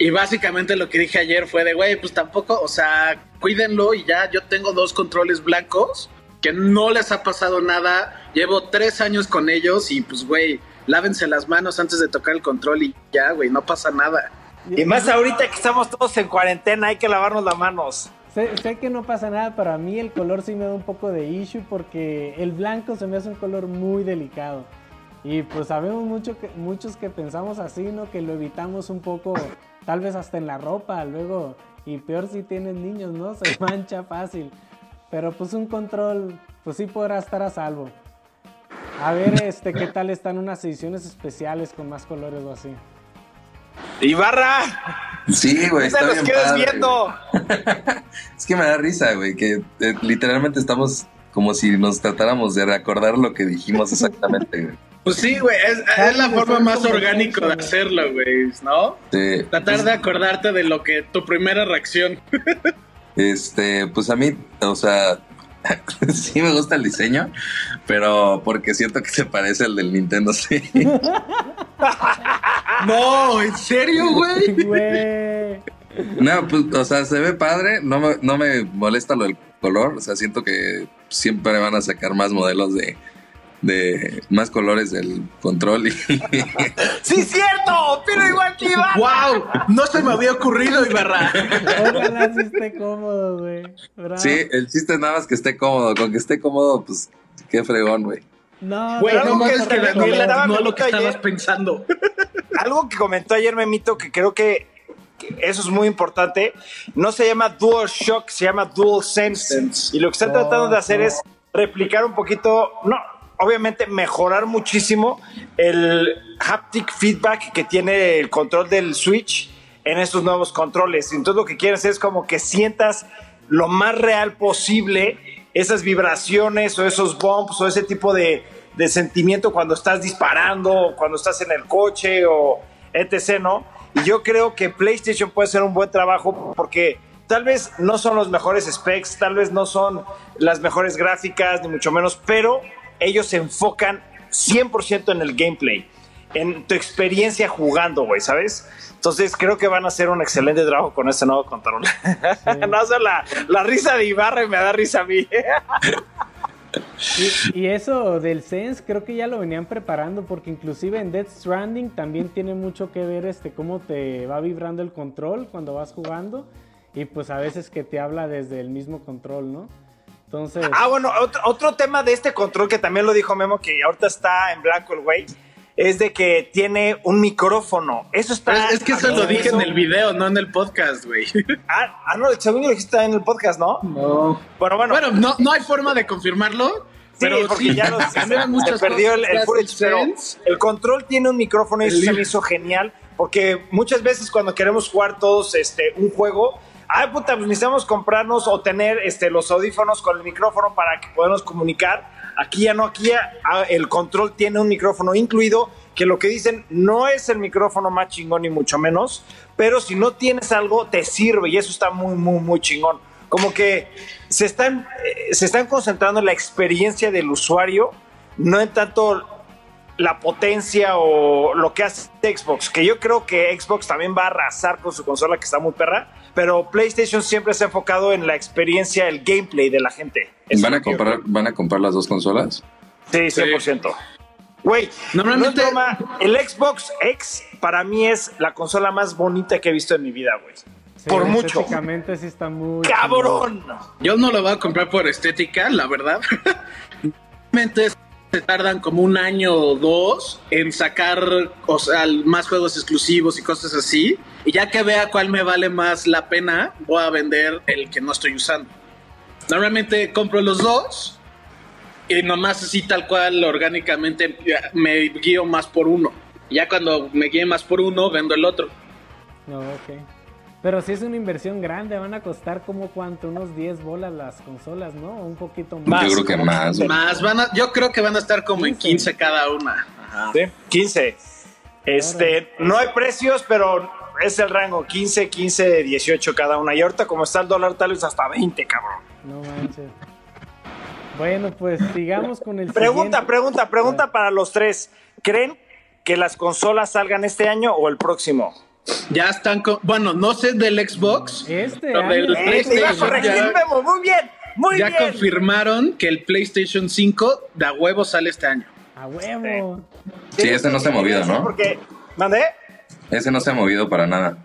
Y básicamente lo que dije ayer fue de, güey, pues tampoco, o sea, cuídenlo y ya, yo tengo dos controles blancos que no les ha pasado nada. Llevo tres años con ellos y pues, güey, lávense las manos antes de tocar el control y ya, güey, no pasa nada. Y más ahorita que estamos todos en cuarentena, hay que lavarnos las manos. Sé, sé que no pasa nada, pero a mí el color sí me da un poco de issue porque el blanco se me hace un color muy delicado. Y pues sabemos mucho que, muchos que pensamos así, ¿no? Que lo evitamos un poco, tal vez hasta en la ropa, luego, y peor si tienes niños, ¿no? Se mancha fácil. Pero pues un control, pues sí podrá estar a salvo. A ver, este, ¿qué tal están unas ediciones especiales con más colores o así? Ibarra, Sí, güey, ¿qué te está los bien quedes padre, viendo? Es que me da risa, güey, que eh, literalmente estamos como si nos tratáramos de recordar lo que dijimos exactamente, güey. Pues sí, güey, es, es la forma más orgánica de hacerlo, güey, ¿no? Sí, Tratar de acordarte de lo que tu primera reacción. Este, pues a mí, o sea, sí me gusta el diseño, pero porque siento que se parece al del Nintendo sí. No, ¿en serio, güey? Güey. No, pues, o sea, se ve padre, no me, no me molesta lo del color, o sea, siento que siempre van a sacar más modelos de, de más colores del control y ¡Sí, cierto! ¡Pero igual que Ibarra! ¡Wow! No se me había ocurrido, Ibarra. Ojalá sí esté cómodo, güey. Sí, el chiste es nada más que esté cómodo, con que esté cómodo, pues qué fregón, güey. No, Güey, no algo más que no, no lo que estabas pensando. Algo que comentó ayer Memito, que creo que, que eso es muy importante, no se llama Dual Shock, se llama Dual Sense. Y lo que están tratando de hacer es replicar un poquito, no, obviamente mejorar muchísimo el haptic feedback que tiene el control del Switch en estos nuevos controles. Entonces lo que quieres es como que sientas lo más real posible esas vibraciones o esos bumps o ese tipo de, de sentimiento cuando estás disparando, o cuando estás en el coche o etc., ¿no? Y yo creo que PlayStation puede hacer un buen trabajo porque tal vez no son los mejores specs, tal vez no son las mejores gráficas, ni mucho menos, pero ellos se enfocan 100% en el gameplay, en tu experiencia jugando, güey, ¿sabes? Entonces creo que van a hacer un excelente trabajo con este nuevo control. no sé, la, la risa de Ibarra me da risa a mí. Y, y eso del Sense creo que ya lo venían preparando porque inclusive en Death Stranding también tiene mucho que ver este cómo te va vibrando el control cuando vas jugando y pues a veces que te habla desde el mismo control, ¿no? Entonces, Ah, bueno, otro, otro tema de este control que también lo dijo Memo, que ahorita está en blanco el güey. Es de que tiene un micrófono. Eso está. Es, es que eso lo dije en el video, no en el podcast, güey. Ah, ah, no, según yo lo dijiste en el podcast, ¿no? No. Bueno, bueno. Bueno, no, no hay forma de confirmarlo. Sí, pero porque sí, ya lo- cambiaron se muchas perdió el, el footage, pero el control tiene un micrófono y El eso se me libro. hizo genial, porque muchas veces cuando queremos jugar todos este, un juego, ay puta, pues necesitamos comprarnos o tener este, los audífonos con el micrófono para que podamos comunicar. Aquí ya no, aquí ya ah, el control tiene un micrófono incluido, que lo que dicen no es el micrófono más chingón ni mucho menos, pero si no tienes algo te sirve y eso está muy, muy, muy chingón. Como que se están, eh, se están concentrando en la experiencia del usuario, no en tanto la potencia o lo que hace Xbox, que yo creo que Xbox también va a arrasar con su consola que está muy perra, pero PlayStation siempre se ha enfocado en la experiencia, el gameplay de la gente. Eso ¿Van a comprar, van a comprar las dos consolas? Sí, 100%. Güey, Normalmente- no es broma, el Xbox X para mí es la consola más bonita que he visto en mi vida, güey. Sí, Por mucho. estéticamente sí está muy... ¡Cabrón! Yo no lo voy a comprar por estética, la verdad. Realmente se tardan como un año o dos en sacar o sea, más juegos exclusivos y cosas así. Y ya que vea cuál me vale más la pena, voy a vender el que no estoy usando. Normalmente compro los dos y nomás así tal cual orgánicamente me guío más por uno. Ya cuando me guíe más por uno, vendo el otro. No, ok. Pero si es una inversión grande, van a costar como cuánto, unos 10 bolas las consolas, ¿no? Un poquito más. Yo creo que más. Más van a, yo creo que van a estar como en 15. 15 cada una. Ajá. Sí, 15. Este, no hay precios, pero es el rango 15, 15, 18 cada una. Y ahorita como está el dólar tal vez hasta 20, cabrón. No manches. Bueno, pues sigamos con el Pregunta, siguiente. pregunta, pregunta para los tres. ¿Creen que las consolas salgan este año o el próximo? Ya están con. Bueno, no sé del Xbox. Este pero del te iba a PlayStation ya, Memo, muy bien, muy ya bien. confirmaron que el PlayStation 5 de a huevo sale este año. A huevo. Sí, este no se ha movido, ¿no? Porque, ¿mandé? Ese no se ha movido para nada.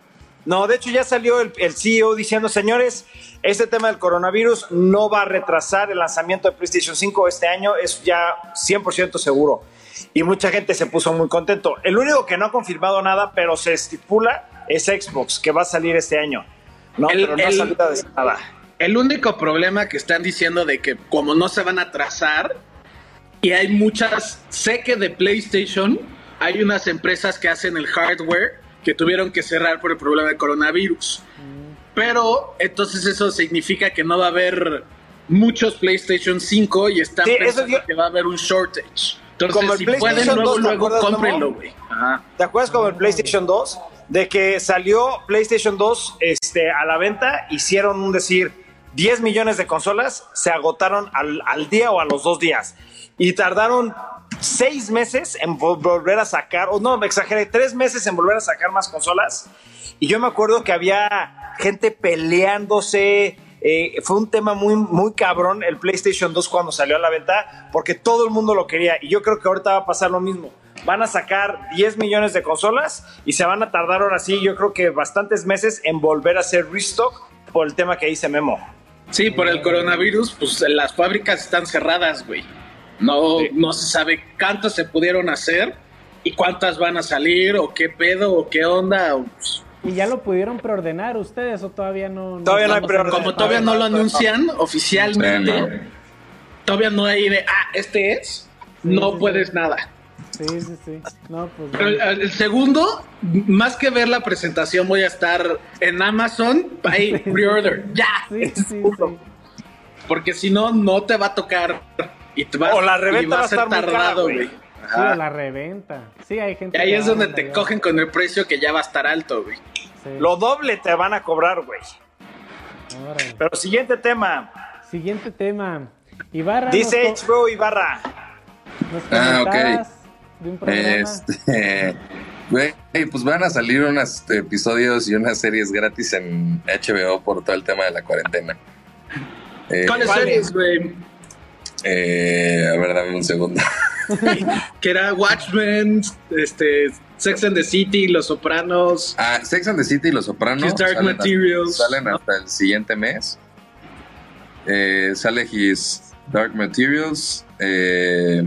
No, de hecho ya salió el, el CEO diciendo, señores, este tema del coronavirus no va a retrasar el lanzamiento de PlayStation 5 este año, es ya 100% seguro. Y mucha gente se puso muy contento. El único que no ha confirmado nada, pero se estipula, es Xbox, que va a salir este año. No, El- pero no ha el- salido a decir nada. El único problema que están diciendo de que como no se van a trazar y hay muchas, sé que de PlayStation hay unas empresas que hacen el hardware que tuvieron que cerrar por el problema de coronavirus. Pero entonces eso significa que no va a haber muchos PlayStation 5 y están Sí, pensando yo- que va a haber un shortage. Entonces, Como el si PlayStation pueden, luego, 2, ¿te luego acuerdas, cómprenlo, güey. ¿Te acuerdas como el PlayStation 2? De que salió PlayStation 2 este, a la venta, hicieron un decir 10 millones de consolas, se agotaron al, al día o a los dos días. Y tardaron seis meses en vol- volver a sacar, o no, me exageré, tres meses en volver a sacar más consolas. Y yo me acuerdo que había gente peleándose. Eh, fue un tema muy, muy cabrón el PlayStation 2 cuando salió a la venta, porque todo el mundo lo quería. Y yo creo que ahorita va a pasar lo mismo. Van a sacar 10 millones de consolas y se van a tardar ahora sí, yo creo que bastantes meses en volver a hacer restock por el tema que dice Memo. Sí, por el coronavirus, pues las fábricas están cerradas, güey. No, no se sabe cuántas se pudieron hacer y cuántas van a salir o qué pedo o qué onda. o, pues, ¿Y ya lo pudieron preordenar ustedes o todavía no? Todavía no hay preorden. como todavía no lo anuncian oficialmente, Sí, no. todavía no hay de, ah, este es, no sí, sí. puedes nada. Sí, sí, sí. No, pues. Pero el, el segundo, más que ver la presentación, voy a estar en Amazon, ahí, pre-order, ya. Sí, sí, sí. Porque si no, no te va a tocar. Y te va, O la y reventa va va a estar muy cara, güey. Sí, la reventa. Sí, hay gente. Y ahí es donde te cogen con el precio que ya va a estar alto, güey. Sí. Lo doble te van a cobrar, güey. Órale. Pero siguiente tema. Siguiente tema. Ibarra. Dice nos, HBO Ibarra. nos Ah, ok. de un programa. Este, güey, pues van a salir unos episodios y unas series gratis en HBO por todo el tema de la cuarentena. Eh, ¿Cuáles ¿cuál series, es? güey? eh, a ver, dame un segundo. Que era Watchmen, este, Sex and the City, Los Sopranos. Ah, Sex and the City y Los Sopranos His Dark salen, Materials. hasta, salen hasta el siguiente mes. Eh, sale His Dark Materials. eh,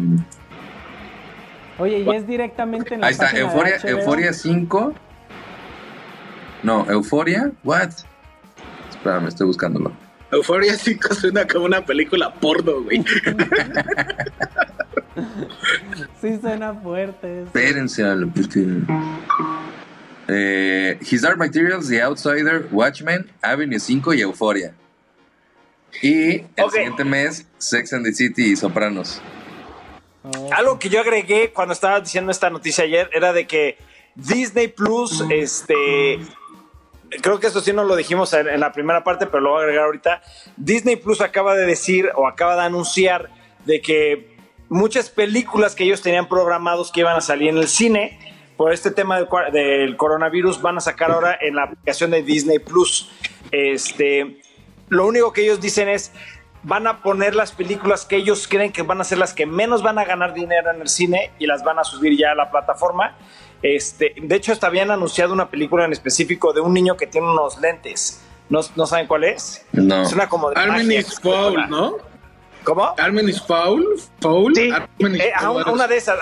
Oye, y es directamente en la Ahí está, Euforia. Euforia 5. No, Euforia, what? Espérame, estoy buscándolo. Euphoria 5 suena como una película porno, güey. Sí suena fuerte. eso. Espérense a lo que- Eh, His Dark Materials, The Outsider, Watchmen, Avenue 5 y Euforia. Y el siguiente mes, Sex and the City y Sopranos. Oh, Algo que yo agregué cuando estaba diciendo esta noticia ayer era de que Disney Plus, este, creo que eso sí no lo dijimos en, en la primera parte, pero lo voy a agregar ahorita. Disney Plus acaba de decir o acaba de anunciar de que muchas películas que ellos tenían programados que iban a salir en el cine por este tema del, del coronavirus van a sacar ahora en la aplicación de Disney Plus. Este, lo único que ellos dicen es van a poner las películas que ellos creen que van a ser las que menos van a ganar dinero en el cine y las van a subir ya a la plataforma. Este, de hecho, hasta habían anunciado una película en específico de un niño que tiene unos lentes. ¿No, no saben cuál es? No. Es una como de Armin magia, is Foul, ¿no? ¿Cómo? Armin is Foul. Foul. Sí, Armin is eh, Foul. una, una de esas.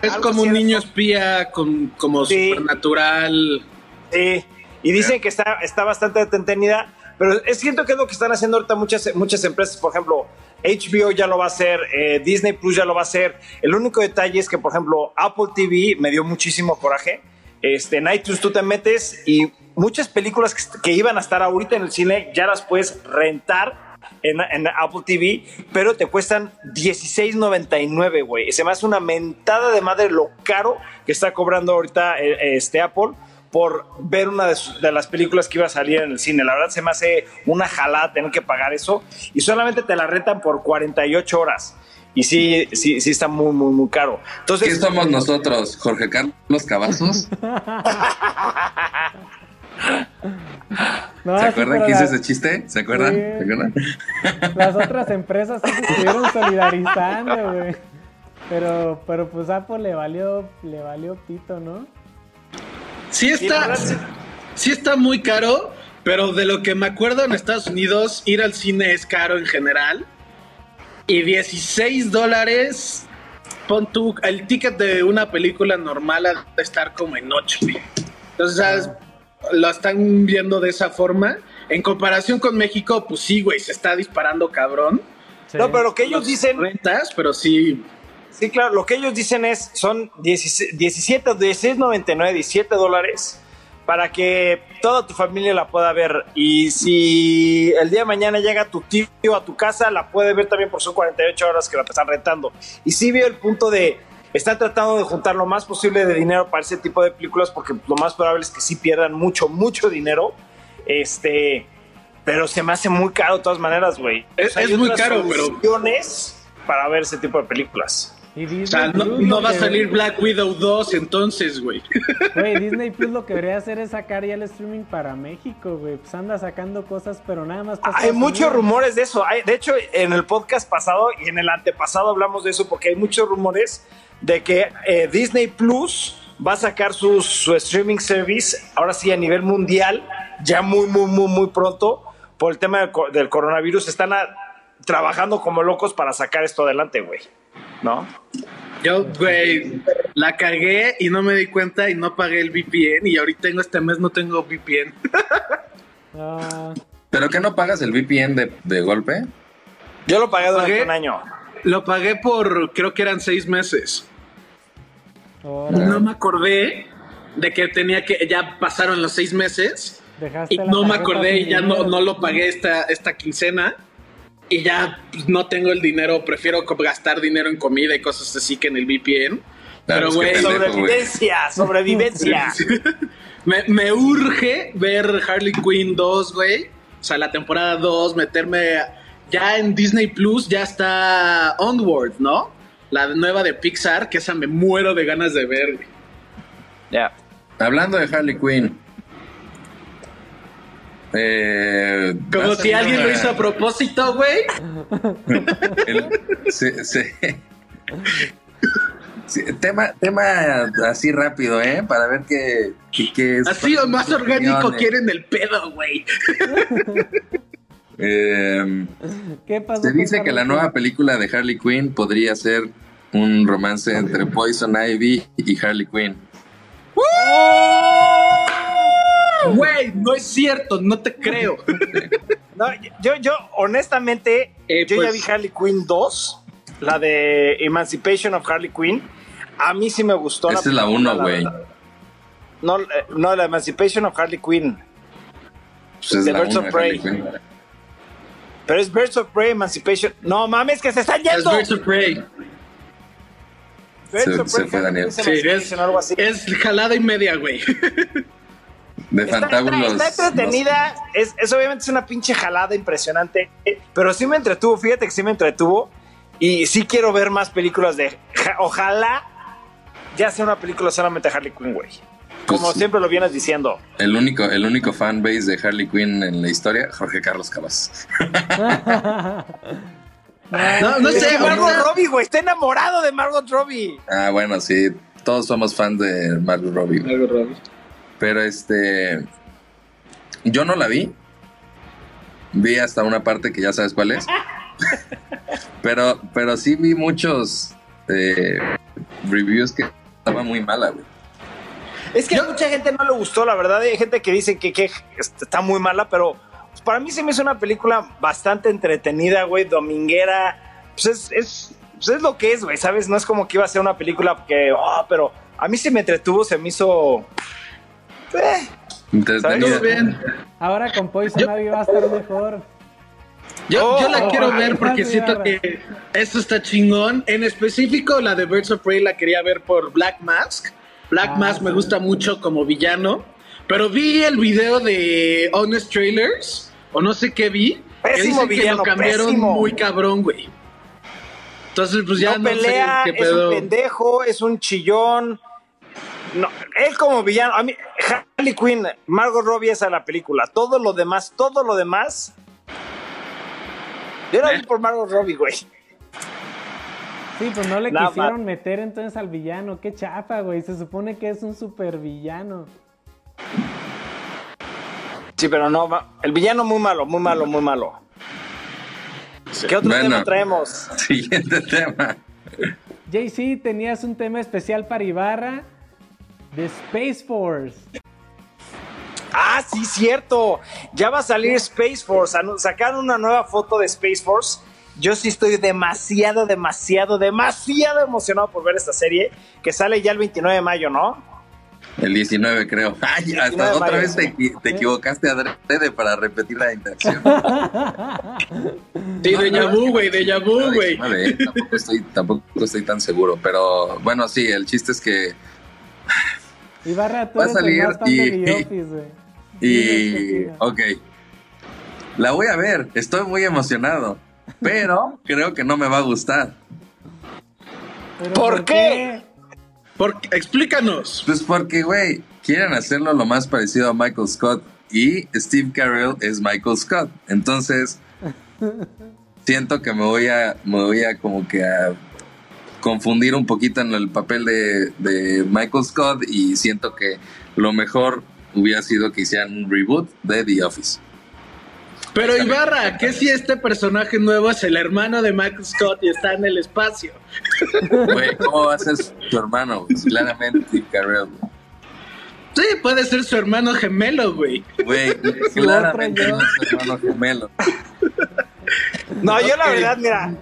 Es como un niño espía con, como Sí. supernatural. Sí, y dicen que está, está bastante entretenida, pero es siento que es lo que están haciendo ahorita muchas, muchas empresas, por ejemplo, HBO ya lo va a hacer, eh, Disney Plus ya lo va a hacer. El único detalle es que, por ejemplo, Apple TV me dio muchísimo coraje. Este, en iTunes tú te metes y muchas películas que, que iban a estar ahorita en el cine ya las puedes rentar en, en Apple TV, pero te cuestan 16.99, güey. Se me hace una mentada de madre lo caro que está cobrando ahorita eh, este Apple por ver una de, sus- de las películas que iba a salir en el cine. La verdad se me hace una jalada tener que pagar eso y solamente te la rentan por 48 horas. Y sí, sí, sí está muy, muy, muy caro. Entonces, ¿Qué somos nosotros? ¿Jorge Carlos Cavazos? No, ¿Se acuerdan que hice las- ese chiste? ¿Se acuerdan? Sí. ¿Se acuerdan? Las otras empresas sí se estuvieron solidarizando, güey. Pero, pero pues Apple le valió, le valió pito, ¿no? Sí está, sí. sí está muy caro, pero de lo que me acuerdo en Estados Unidos, ir al cine es caro en general. Y 16 dólares, pon tú, el ticket de una película normal ha de estar como en 8. Entonces, Lo están viendo de esa forma. En comparación con México, pues sí, güey, se está disparando cabrón. Sí. no, pero lo que ellos Los dicen, rentas, pero sí. Sí, claro, lo que ellos dicen es, son 16 17, 16.99, 17 dólares para que toda tu familia la pueda ver. Y si el día de mañana llega tu tío a tu casa, la puede ver también por sus 48 horas que la están rentando. Y sí veo el punto de, están tratando de juntar lo más posible de dinero para ese tipo de películas porque lo más probable es que sí pierdan mucho, mucho dinero. Este, pero se me hace muy caro de todas maneras, güey. Es- hay es muy caro, pero- para ver ese tipo de películas. Y Disney O sea, no, Plus no lo va a que- salir Black Widow 2 entonces, güey. Güey, Disney Plus lo que debería hacer es sacar ya el streaming para México, güey. Pues anda sacando cosas, pero nada más Hay Estados muchos Unidos. rumores de eso. Hay- de hecho, en el podcast pasado y en el antepasado hablamos de eso porque hay muchos rumores de que eh, Disney Plus va a sacar su, su streaming service, ahora sí a nivel mundial, ya muy, muy, muy, muy pronto, por el tema del, co- del coronavirus. Están a- trabajando como locos para sacar esto adelante, güey. ¿No? Yo, güey, la cagué y no me di cuenta y no pagué el VPN y ahorita tengo este mes no tengo VPN. ¿Pero que no pagas el VPN de, de golpe? Yo lo pagué durante ¿Pagué? un año. Lo pagué por, creo que eran seis meses. No me acordé de que tenía que, ya pasaron los seis meses Dejaste y no me acordé y ya no, no lo pagué esta, esta quincena y ya pues, no tengo el dinero, prefiero gastar dinero en comida y cosas así que en el VPN. Pero, güey. Sobrevivencia, sobrevivencia. Me, me urge ver Harley Quinn 2, güey. O sea, la temporada 2, meterme. Ya en Disney Plus ya está Onward, ¿no? La nueva de Pixar, que esa me muero de ganas de ver, güey. Ya. Hablando de Harley Quinn. Eh, Como si alguien una- lo hizo a propósito, güey. se- se- Sí, tema, tema así rápido, ¿eh? Para ver qué, qué, qué es. Así o más orgánico opiniones. quieren el pedo, güey. Eh, ¿Qué pasó se dice que la nueva película de Harley Quinn podría ser un romance entre Poison Ivy y Harley Quinn. Güey, no es cierto, no te creo. No, yo, yo, honestamente, Eh, yo ya pues- vi Harley Quinn 2, la de Emancipation of Harley Quinn. A mí sí me gustó. Esa es la película, uno, güey. verdad. No, eh, no, la Emancipation of Harley Quinn. Pues es The la Birds of de Harley Prey. Quinn. Pero es Birds of Prey, Emancipation. No mames, que se están Es yendo. Birds of Prey. Birds Se- of se Prey, fue Harley Daniel. Quinn, Sí, es, Emancipation, algo así. es jalada y media, güey. De Fantábulos. está- está entretenida, es, es obviamente es una pinche jalada impresionante, pero sí me entretuvo, fíjate que sí me entretuvo y sí quiero ver más películas de, ja- ojalá ya sea una película solamente de Harley Quinn, güey. Como Pues- siempre lo vienes diciendo. El único, el único fanbase de Harley Quinn en la historia, Jorge Carlos Cabas. No, no sé, Margot Robbie, güey, está enamorado de Margot Robbie. Ah, bueno, sí, todos somos fans de Margot Robbie. güey. Algo raro. Pero este. Yo no la vi. Vi hasta una parte que ya sabes cuál es. pero, pero sí vi muchos eh, reviews que estaba muy mala, güey. Es que a mucha gente no le gustó, la verdad. Hay gente que dice que, que está muy mala, pero pues, para mí se me hizo una película bastante entretenida, güey, dominguera. Pues es, es, pues es lo que es, güey, ¿sabes? No es como que iba a ser una película que, oh, pero a mí se me entretuvo, se me hizo... eh, Entretenida. Bien. Ahora con Poison Ivy va a estar mejor. Yo, Oh, yo la oh, quiero oh, ver porque siento que esto está chingón. En específico, la de Birds of Prey la quería ver por Black Mask. Black Ah, Mask me gusta mucho como villano. Pero vi el video de Honest Trailers, o no sé qué vi. que Pésimo dicen que villano, lo cambiaron pésimo. muy cabrón, güey. Entonces, pues ya no no, pelea, sé qué es pedo. un pendejo, es un chillón. No, él como villano, a mí, Harley Quinn, Margot Robbie es a la película. Todo lo demás, todo lo demás. Yo la vi ¿Eh? por Margot Robbie, güey. Sí, pues no le Nada quisieron meter entonces al villano. Qué chafa, güey. Se supone que es un super villano. Sí, pero no, va- el villano muy malo, muy malo, muy malo. ¿Qué otro Bueno. tema traemos? Siguiente tema. JC, tenías un tema especial para Ibarra de Space Force. Ah, sí, cierto. Ya va a salir Space Force. Sacaron una nueva foto de Space Force. Yo sí estoy demasiado, demasiado, demasiado emocionado por ver esta serie que sale ya el 29 de mayo, ¿no? El 19, creo. Ay, 19 hasta de otra mayo. vez te, te equivocaste adrede para repetir la interacción. Sí, Deja Vu, güey, Deja Vu, güey. 19, ¿eh? Tampoco estoy, tampoco estoy tan seguro. Pero bueno, sí, el chiste es que. Ibarra, tú Va a salir y- de The Office, güey. Y. Dinos qué Ok. La voy a ver. Estoy muy emocionado. Pero creo que no me va a gustar. ¿Por qué? Por- explícanos. Pues porque, güey, quieren hacerlo lo más parecido a Michael Scott. Y Steve Carell es Michael Scott. Entonces, siento que me voy a, me voy a como que a confundir un poquito en el papel de, de Michael Scott. Y siento que lo mejor hubiera sido que hicieran un reboot de The Office. Pero Ibarra, ¿qué si este personaje nuevo es el hermano de Michael Scott y está en el espacio? Güey, ¿cómo va a ser su hermano? güey? Claramente Carell. Sí, puede ser su hermano gemelo, güey. Güey, claramente no es su hermano gemelo. No, yo la verdad, mira,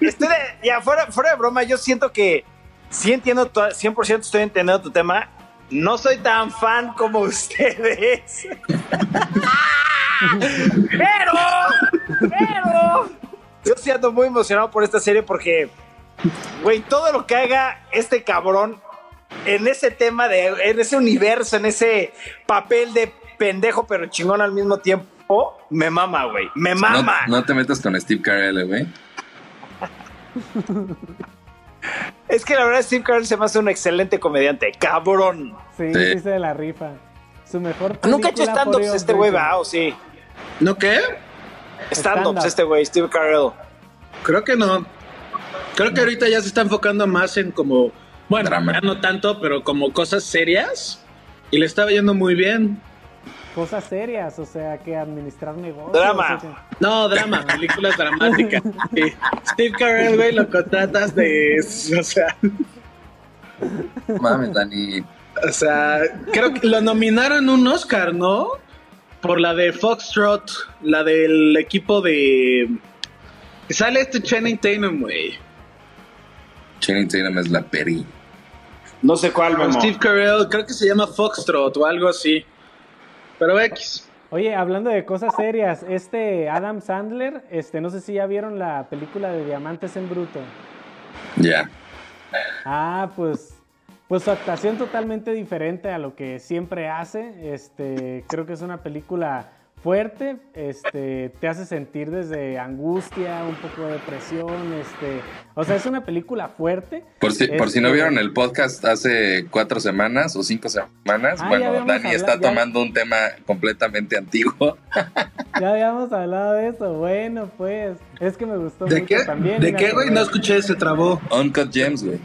estoy de- ya fuera, fuera de broma, yo siento que sí entiendo, to- 100% estoy entendiendo tu tema. No soy tan fan como ustedes. pero, pero, yo sí ando muy emocionado por esta serie porque, güey, todo lo que haga este cabrón en ese tema de, en ese universo, en ese papel de pendejo pero chingón al mismo tiempo, me mama, güey, me No, mama. no te metas con Steve Carell, güey. Es que la verdad Steve Carell se me hace un excelente comediante, cabrón. Sí, Sí. sí se la rifa. Su mejor Nunca ha hecho stand-ups este güey. ¿va? ¿O sí? ¿No qué? Stand-ups Stand-up. este güey, Steve Carell. Creo que no. Creo que ahorita ya se está enfocando más en como, bueno, Drama. ya no tanto, pero como cosas serias. Y le estaba yendo muy bien. Cosas serias, o sea, que administrar negocios. Drama. o sea, No, drama, películas dramáticas. Sí. Steve Carell, güey, lo contratas de. O sea, Mames, Dani. o sea, creo que lo nominaron un Oscar, ¿no? Por la de Foxtrot, la del equipo de. Sale este Channing Tatum, güey. Channing Tatum es la peri. No sé cuál. Steve Carell, creo que se llama Foxtrot o algo así. Pero X. Oye, hablando de cosas serias, este Adam Sandler, este, no sé si ya vieron la película de Diamantes en Bruto. Ya. Ah, pues, pues su actuación totalmente diferente a lo que siempre hace. Este, creo que es una película fuerte, este, te hace sentir desde angustia, un poco de depresión, este, o sea, es una película fuerte. Por si, por si no Este, vieron el podcast hace cuatro semanas o cinco semanas, Ah, bueno, Dani está ya- tomando un tema completamente antiguo. Ya habíamos hablado de eso, bueno, pues, es que me gustó ¿De mucho qué? también. ¿De me qué, güey? No escuché, se trabó. Uncut Gems, güey.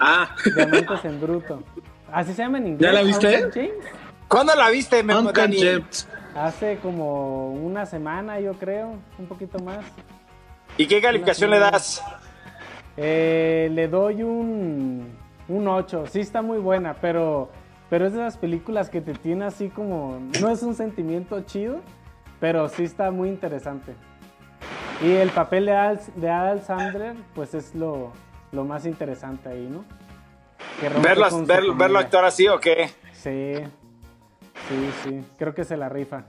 Ah, Diamantes en bruto. Así se llama en inglés. ¿Ya la viste? James. ¿Cuándo la viste, Memo, Uncut Dani? Hace como una semana, yo creo, un poquito más. ¿Y qué calificación le das? Eh, le doy un, un 8. Sí está muy buena, pero, pero es de esas películas que te tiene así como... No es un sentimiento chido, pero sí está muy interesante. Y el papel de Al, de Adam Sandler, pues es lo, lo más interesante ahí, ¿no? Que ¿Verlo, ver- verlo actuar así o qué? Sí, sí, sí, creo que se la rifa.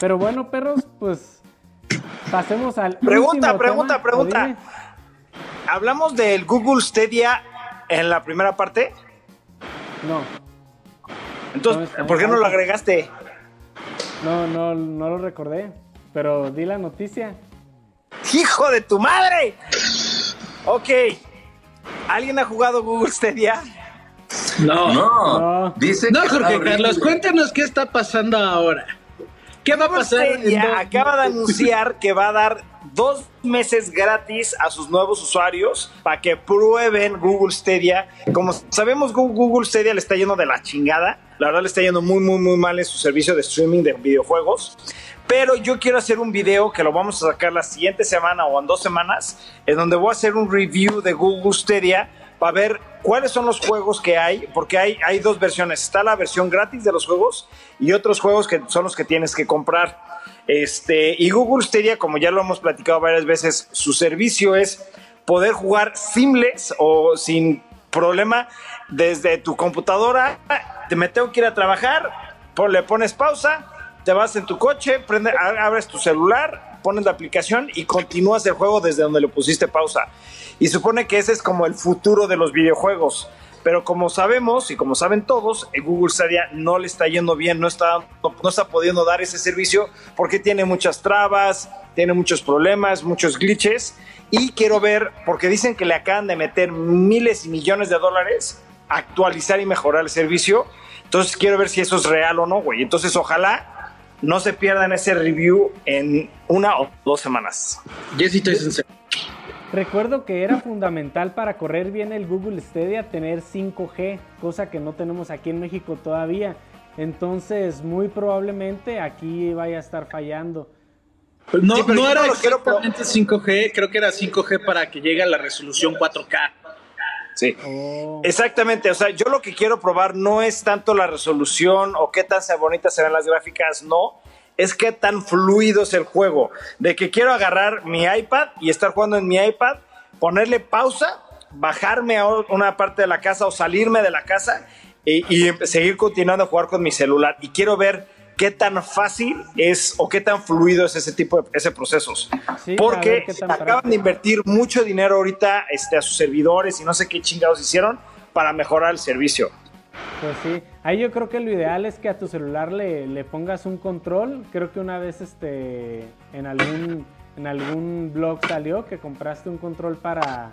Pero bueno, perros, pues pasemos al Pregunta, pregunta, tema. pregunta. ¿Hablamos del Google Stadia en la primera parte? No, Entonces, No, ¿por qué no lo agregaste? no, no, no lo recordé. Pero di la noticia. ¡Hijo de tu madre! Ok. ¿Alguien ha jugado Google Stadia? No. No, No. dice No, Jorge horrible. Carlos, cuéntanos qué está pasando ahora. ¿Qué va a Google pasar? en acaba de anunciar que va a dar dos meses gratis a sus nuevos usuarios para que prueben Google Stadia. Como sabemos, Google Stadia le está yendo de la chingada. La verdad le está yendo muy, muy, muy mal en su servicio de streaming de videojuegos. Pero yo quiero hacer un video que lo vamos a sacar la siguiente semana o en dos semanas, en donde voy a hacer un review de Google Stadia para ver cuáles son los juegos que hay, porque hay, hay dos versiones. Está la versión gratis de los juegos y otros juegos que son los que tienes que comprar. Este, y Google Stadia, como ya lo hemos platicado varias veces, su servicio es poder jugar simples o sin problema desde tu computadora. Te me tengo que ir a trabajar, le pones pausa, te vas en tu coche, prende- abres tu celular, pones la aplicación y continúas el juego desde donde le pusiste pausa. Y supone que ese es como el futuro de los videojuegos. Pero como sabemos y como saben todos, Google Stadia no le está yendo bien, no está, no, no está pudiendo dar ese servicio porque tiene muchas trabas, tiene muchos problemas, muchos glitches. Y quiero ver, porque dicen que le acaban de meter miles y millones de dólares actualizar y mejorar el servicio. Entonces quiero ver si eso es real o no, güey. Entonces ojalá no se pierdan ese review en una o dos semanas. Recuerdo que era fundamental para correr bien el Google Stadia tener 5G, cosa que no tenemos aquí en México todavía. Entonces, muy probablemente aquí vaya a estar fallando. No, Sí, era exactamente 5G, creo que era 5G para que llegue a la resolución 4K. Sí. Oh. Exactamente, o sea, yo lo que quiero probar no es tanto la resolución o qué tan bonitas se ven las gráficas, no, es qué tan fluido es el juego. De que quiero agarrar mi iPad y estar jugando en mi iPad, ponerle pausa, bajarme a una parte de la casa o salirme de la casa y, y seguir continuando a jugar con mi celular. Y quiero ver qué tan fácil es o qué tan fluido es ese tipo de ese procesos. Sí, Porque acaban práctico. de invertir mucho dinero ahorita este, a sus servidores y no sé qué chingados hicieron para mejorar el servicio. Pues sí, ahí yo creo que lo ideal es que a tu celular le, le pongas un control. Creo que una vez este en algún en algún blog salió que compraste un control para,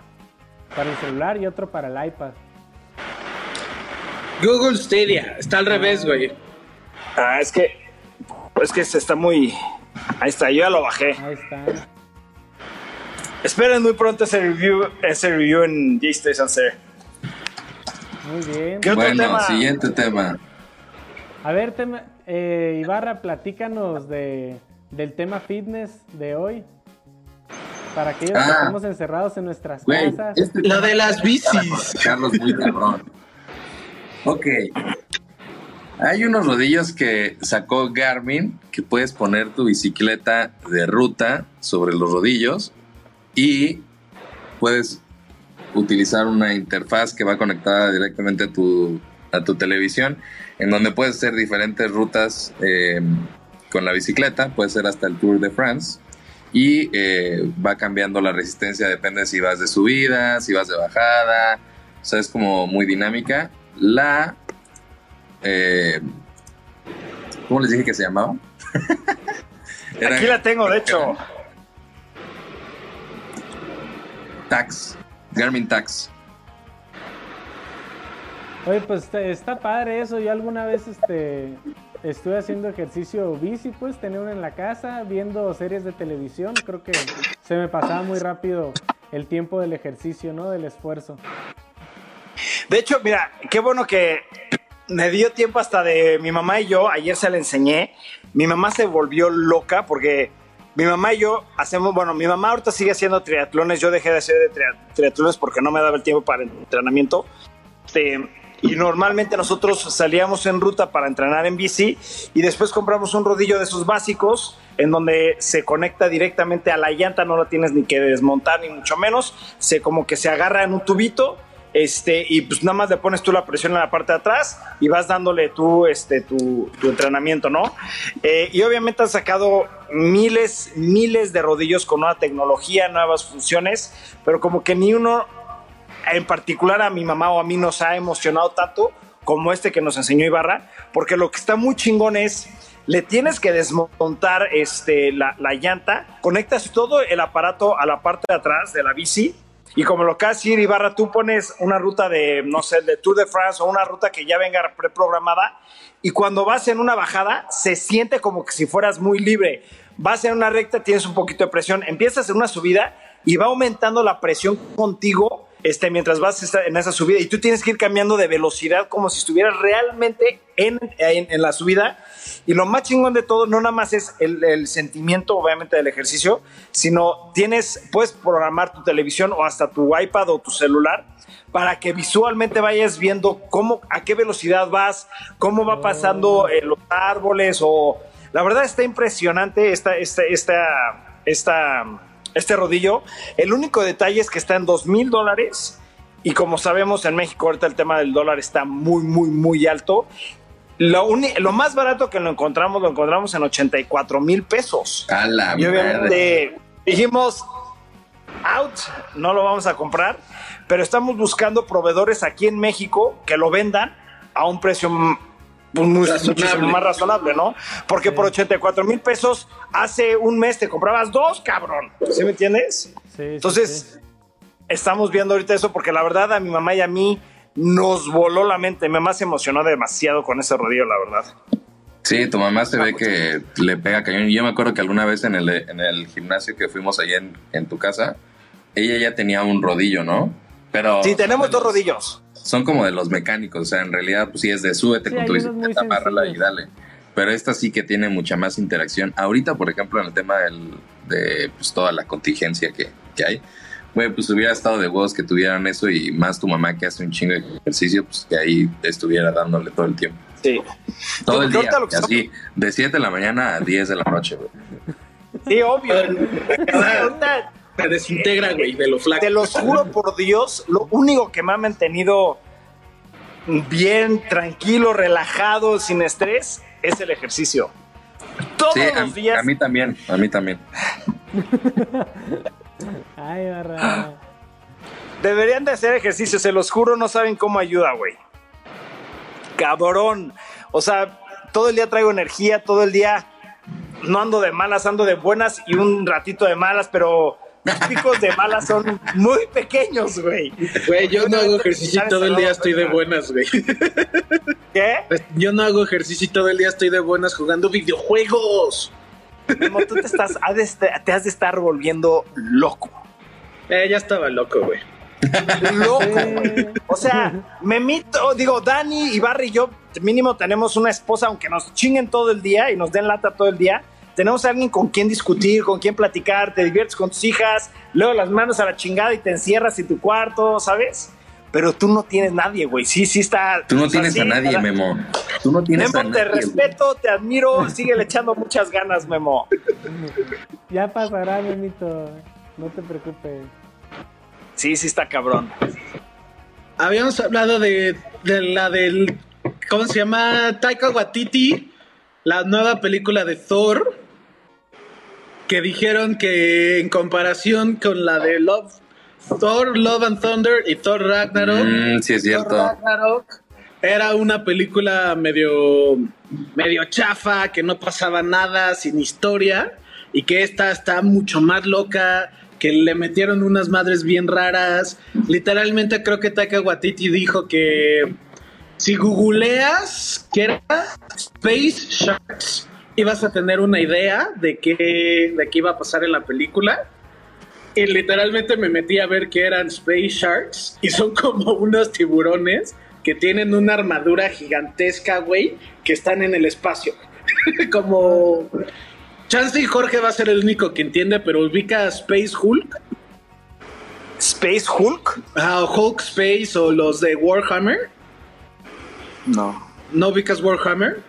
para el celular y otro para el iPad. Google Stadia, está al revés, güey. Ah, es que es que se está muy ahí está, yo ya lo bajé. Ahí está. Esperen muy pronto ese review, ese review en J-Station Sir. Muy bien. ¿Qué otro Bueno, tema? siguiente tema. A ver, tema, eh, Ibarra, platícanos de, del tema fitness de hoy. Para aquellos que Ah. estamos encerrados en nuestras casas. este Lo de las bicis. Carlos muy cabrón. Ok. Hay unos rodillos que sacó Garmin que puedes poner tu bicicleta de ruta sobre los rodillos y puedes utilizar una interfaz que va conectada directamente a tu, a tu televisión en donde puedes hacer diferentes rutas eh, con la bicicleta, puede ser hasta el Tour de France y eh, va cambiando la resistencia, depende si vas de subida, si vas de bajada, o sea, es como muy dinámica. La... eh, ¿Cómo les dije que se llamaba? Era Aquí la tengo, de hecho. Tax, Garmin Tax. Oye, pues está, está padre eso. Yo alguna vez este, estuve haciendo ejercicio bici, pues tenía uno en la casa, viendo series de televisión. Creo que se me pasaba muy rápido el tiempo del ejercicio, ¿no? Del esfuerzo. De hecho, mira, qué bueno que me dio tiempo hasta de mi mamá y yo. Ayer se la enseñé. Mi mamá se volvió loca porque mi mamá y yo hacemos, bueno, mi mamá ahorita sigue haciendo triatlones. Yo dejé de hacer triatlones porque no me daba el tiempo para el entrenamiento. Este, y normalmente nosotros salíamos en ruta para entrenar en bici y después compramos un rodillo de esos básicos en donde se conecta directamente a la llanta, no lo tienes ni que desmontar ni mucho menos, se como que se agarra en un tubito este, y pues nada más le pones tú la presión en la parte de atrás y vas dándole tú este, tu, tu entrenamiento, ¿no? Eh, y obviamente han sacado miles, miles de rodillos con nueva tecnología, nuevas funciones, pero como que ni uno en particular a mi mamá o a mí nos ha emocionado tanto como este que nos enseñó Ibarra, porque lo que está muy chingón es, le tienes que desmontar este, la, la llanta, conectas todo el aparato a la parte de atrás de la bici, y como lo que hace Ibarra, tú pones una ruta de, no sé, de Tour de France o una ruta que ya venga preprogramada, y cuando vas en una bajada, se siente como que si fueras muy libre. Vas en una recta, tienes un poquito de presión, empiezas en una subida y va aumentando la presión contigo este, mientras vas en esa subida y tú tienes que ir cambiando de velocidad como si estuvieras realmente en, en- en la subida. Y lo más chingón de todo no nada más es el, el sentimiento, obviamente, del ejercicio, sino tienes, puedes programar tu televisión o hasta tu iPad o tu celular para que visualmente vayas viendo cómo, a qué velocidad vas, cómo va pasando eh, los árboles o... La verdad está impresionante esta, esta, esta, esta, este rodillo. El único detalle es que está en dos mil dólares y como sabemos en México ahorita el tema del dólar está muy, muy, muy alto. Lo, más barato que lo encontramos, lo encontramos en 84 mil pesos. A la Y madre. obviamente dijimos, out, no lo vamos a comprar, pero estamos buscando proveedores aquí en México que lo vendan a un precio muy- Razonable. más razonable, ¿no? Porque por 84 mil pesos hace un mes te comprabas dos, cabrón. ¿Sí me entiendes? Sí, sí, Entonces, sí. estamos viendo ahorita eso porque la verdad a mi mamá y a mí nos voló la mente. Mi mamá se emocionó demasiado con ese rodillo, la verdad. Sí, tu mamá se ve que le pega cañón. Yo me acuerdo que alguna vez en el, en el gimnasio que fuimos allá en, en tu casa, ella ya tenía un rodillo, ¿no? Pero Sí, tenemos dos los- rodillos. Son como de los mecánicos, o sea, en realidad, pues sí es de súbete Sí, con tu bicicleta, amárrala y dale. Pero esta sí que tiene mucha más interacción. Ahorita, por ejemplo, en el tema del, de pues, toda la contingencia que, que hay, güey, pues hubiera estado de huevos que tuvieran eso y más tu mamá que hace un chingo de ejercicio, pues que ahí estuviera dándole todo el tiempo. Sí. Todo el día, ahorita lo que así, de 7 de la mañana a 10 de la noche, güey. Sí, obvio. Se desintegra, güey, de lo flaco. te los juro por Dios, lo único que me ha mantenido bien, tranquilo, relajado, sin estrés, es el ejercicio. Todos Sí, los días. a mí también, a mí también. Ay, barra. Deberían de hacer ejercicio, se los juro, no saben cómo ayuda, güey. Cabrón. O sea, todo el día traigo energía, todo el día no ando de malas, ando de buenas y un ratito de malas, pero picos de malas son muy pequeños, güey. Güey, yo no hago ejercicio y todo el día estoy de buenas, güey. ¿Qué? Yo no hago ejercicio y todo el día estoy de buenas jugando videojuegos. Memo, tú te, estás, has de est- te has de estar volviendo loco. Eh, ya estaba loco, güey. Loco, güey. O sea, Memito, digo, Dani y Barry y yo mínimo tenemos una esposa, aunque nos chinguen todo el día y nos den lata todo el día. Tenemos a alguien con quien discutir, con quien platicar, te diviertes con tus hijas, luego las manos a la chingada y te encierras en tu cuarto, ¿sabes? Pero tú no tienes nadie, güey. Sí, sí está. Tú no o sea, tienes sí, a nadie, Memo. Tú no tienes a Memo, nadie. te respeto, te admiro, sigue le echando muchas ganas, Memo. Ya pasará, Memito. No te preocupes. Sí, sí está cabrón. Habíamos hablado de, de la del. ¿Cómo se llama? Taika Waititi, la nueva película de Thor. Que dijeron que en comparación con la de Love, Thor, Love and Thunder y Thor Ragnarok. Mm, sí, es Thor cierto. Ragnarok era una película medio, medio chafa, que no pasaba nada, sin historia, y que esta está mucho más loca, que le metieron unas madres bien raras. Literalmente creo que Taika Waititi dijo que si googleas que era Space Sharks, ibas a tener una idea de qué, de qué iba a pasar en la película. Y literalmente me metí a ver que eran Space Sharks y son como unos tiburones que tienen una armadura gigantesca, güey, que están en el espacio. como Chance y Jorge va a ser el único que entiende, pero ubica a Space Hulk, Space Hulk. a Hulk Space o los de Warhammer. No. ¿No ubicas Warhammer?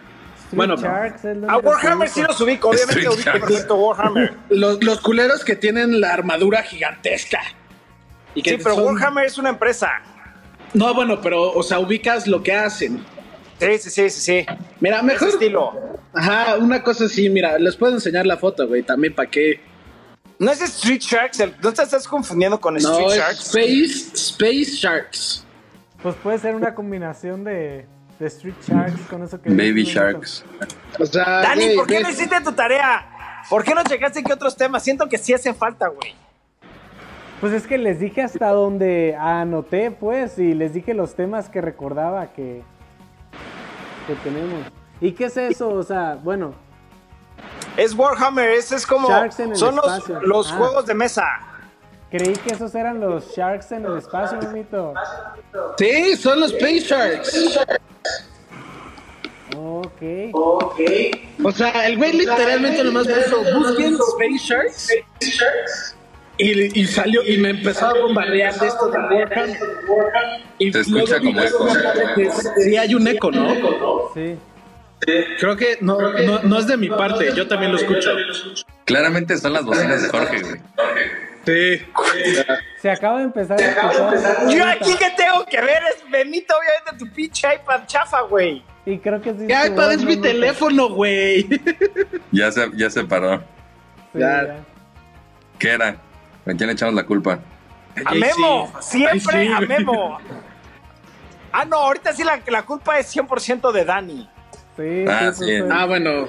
Bueno, Sharks es A Warhammer sí los ubico, obviamente Street ubico Sharks. perfecto Warhammer. Los, los culeros que tienen la armadura gigantesca. Y que Sí, pero son- Warhammer es una empresa. No, bueno, pero, o sea, ubicas lo que hacen. Sí, sí, sí, sí, sí. Mira, Ese mejor. estilo. Ajá, una cosa así, mira, les puedo enseñar la foto, güey, también para qué. ¿No es Street Sharks? El- ¿No te estás confundiendo con Street No, es Sharks? Space, Space Sharks. Pues puede ser una combinación de, de Street Sharks con eso que Baby. Sharks. O sea, Dani, ¿por qué no hiciste tu tarea? ¿Por qué no checaste qué otros temas? Siento que sí hacen falta, güey. Pues es que les dije hasta donde anoté, pues, y les dije los temas que recordaba que, que tenemos. ¿Y qué es eso? O sea, bueno, Es Warhammer, ese es como. Sharks en el son los, Ah. juegos de mesa. creí que esos eran los Sharks en el espacio, Memito. Sí, son los Space Sharks. Ok. O sea, el güey literalmente nomás puso busquen Space Sharks. Y, y salió y me empezó a bombardear de esto de Warhammer. Y Se escucha como eco. Sí, hay un eco, ¿no? Sí. Creo que no, no, no es de mi parte, yo también lo escucho. Claramente son las bocinas de Jorge, güey. Sí. Se acaba de empezar a escuchar. Yo aquí que tengo que ver es Benito, obviamente, tu pinche iPad chafa, güey. Y creo que sí. ¿Qué su iPad es no mi teléfono, güey? Ya se, ya se paró. Sí, Ya. ya. ¿Qué era? ¿A quién le echamos la culpa? A Memo, siempre a. Memo. Ah, no, ahorita sí la, la culpa es 100% de Dani. Sí, Ah, sí, sí. Ah, bueno.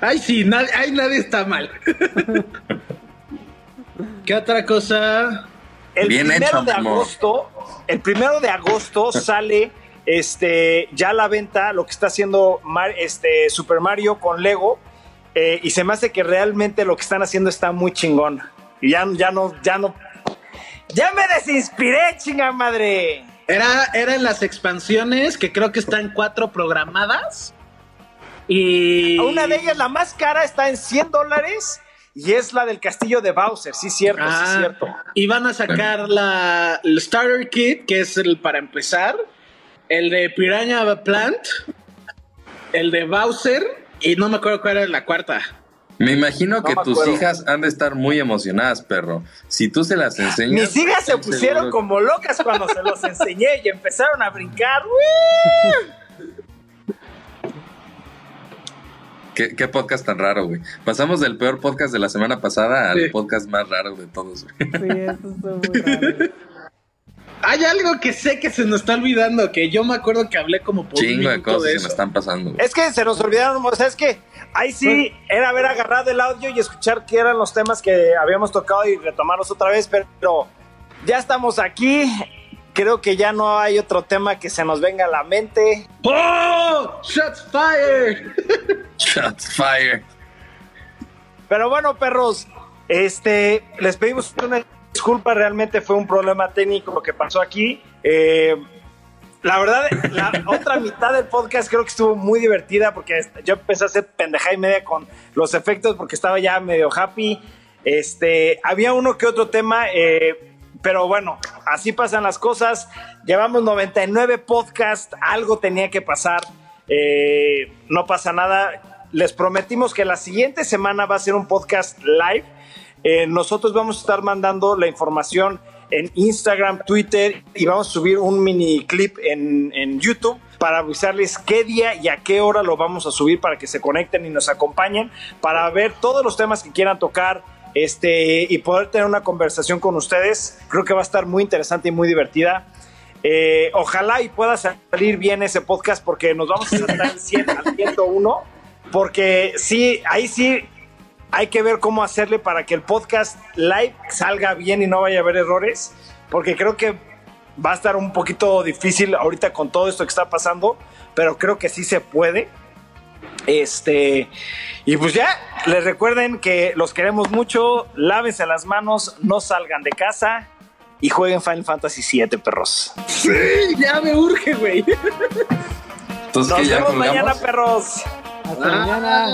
Ay, sí, nadie, ay, nadie está mal. ¿Qué otra cosa? El Bien primero hecho, de agosto, el primero de agosto sale este ya la venta lo que está haciendo Mar- este Super Mario con Lego eh, y se me hace que realmente lo que están haciendo está muy chingón. Y ya, ya no, ya no, ya me desinspiré, chinga madre. Era, eran las expansiones que creo que están cuatro programadas. Y. Una de ellas, la más cara, está en 100 dólares y es la del castillo de Bowser. Sí, cierto, sí, Ah, cierto. Y van a sacar la, el Starter Kit, que es el para empezar. El de Piranha Plant. El de Bowser. Y no me acuerdo cuál era la cuarta. Me imagino que me tus acuerdo. hijas han de estar muy emocionadas, perro. Si tú se las enseñas. Mis hijas se pusieron seguro- como locas cuando se los enseñé y empezaron a brincar. ¿Qué, qué podcast tan raro, güey. Pasamos del peor podcast de la semana pasada al podcast más raro de todos, güey. Sí, eso estuvo muy raro. Hay algo que sé que se nos está olvidando. Que yo me acuerdo que hablé como por un Chingo de cosas de que nos están pasando, güey. Es que se nos olvidaron, o sea, es que ahí sí era haber agarrado el audio y escuchar qué eran los temas que habíamos tocado y retomarlos otra vez, pero ya estamos aquí. Creo que ya no hay otro tema que se nos venga a la mente. ¡Oh! ¡Shots fired! Shots fire. Pero bueno, perros, este, les pedimos una disculpa, realmente fue un problema técnico lo que pasó aquí. Eh, la verdad, la otra mitad del podcast creo que estuvo muy divertida porque yo empecé a hacer pendeja y media con los efectos porque estaba ya medio happy. Este, había uno que otro tema, eh, pero bueno, así pasan las cosas. Llevamos 99 podcasts, algo tenía que pasar. Eh, no pasa nada. Les prometimos que la siguiente semana va a ser un podcast live. Eh, nosotros vamos a estar mandando la información en Instagram, Twitter y vamos a subir un mini clip en, en, YouTube para avisarles qué día y a qué hora lo vamos a subir para que se conecten y nos acompañen para ver todos los temas que quieran tocar este, y poder tener una conversación con ustedes. Creo que va a estar muy interesante y muy divertida. Eh, ojalá y pueda salir bien ese podcast porque nos vamos a saltar el 100 al 101 porque sí, ahí sí hay que ver cómo hacerle para que el podcast live salga bien y no vaya a haber errores, porque creo que va a estar un poquito difícil ahorita con todo esto que está pasando, pero creo que sí se puede. Este, y pues ya, les recuerden que los queremos mucho, lávense las manos, no salgan de casa y jueguen Final Fantasy VII, perros. Sí, ya me urge, güey. Nos vemos mañana, perros. Hasta mañana.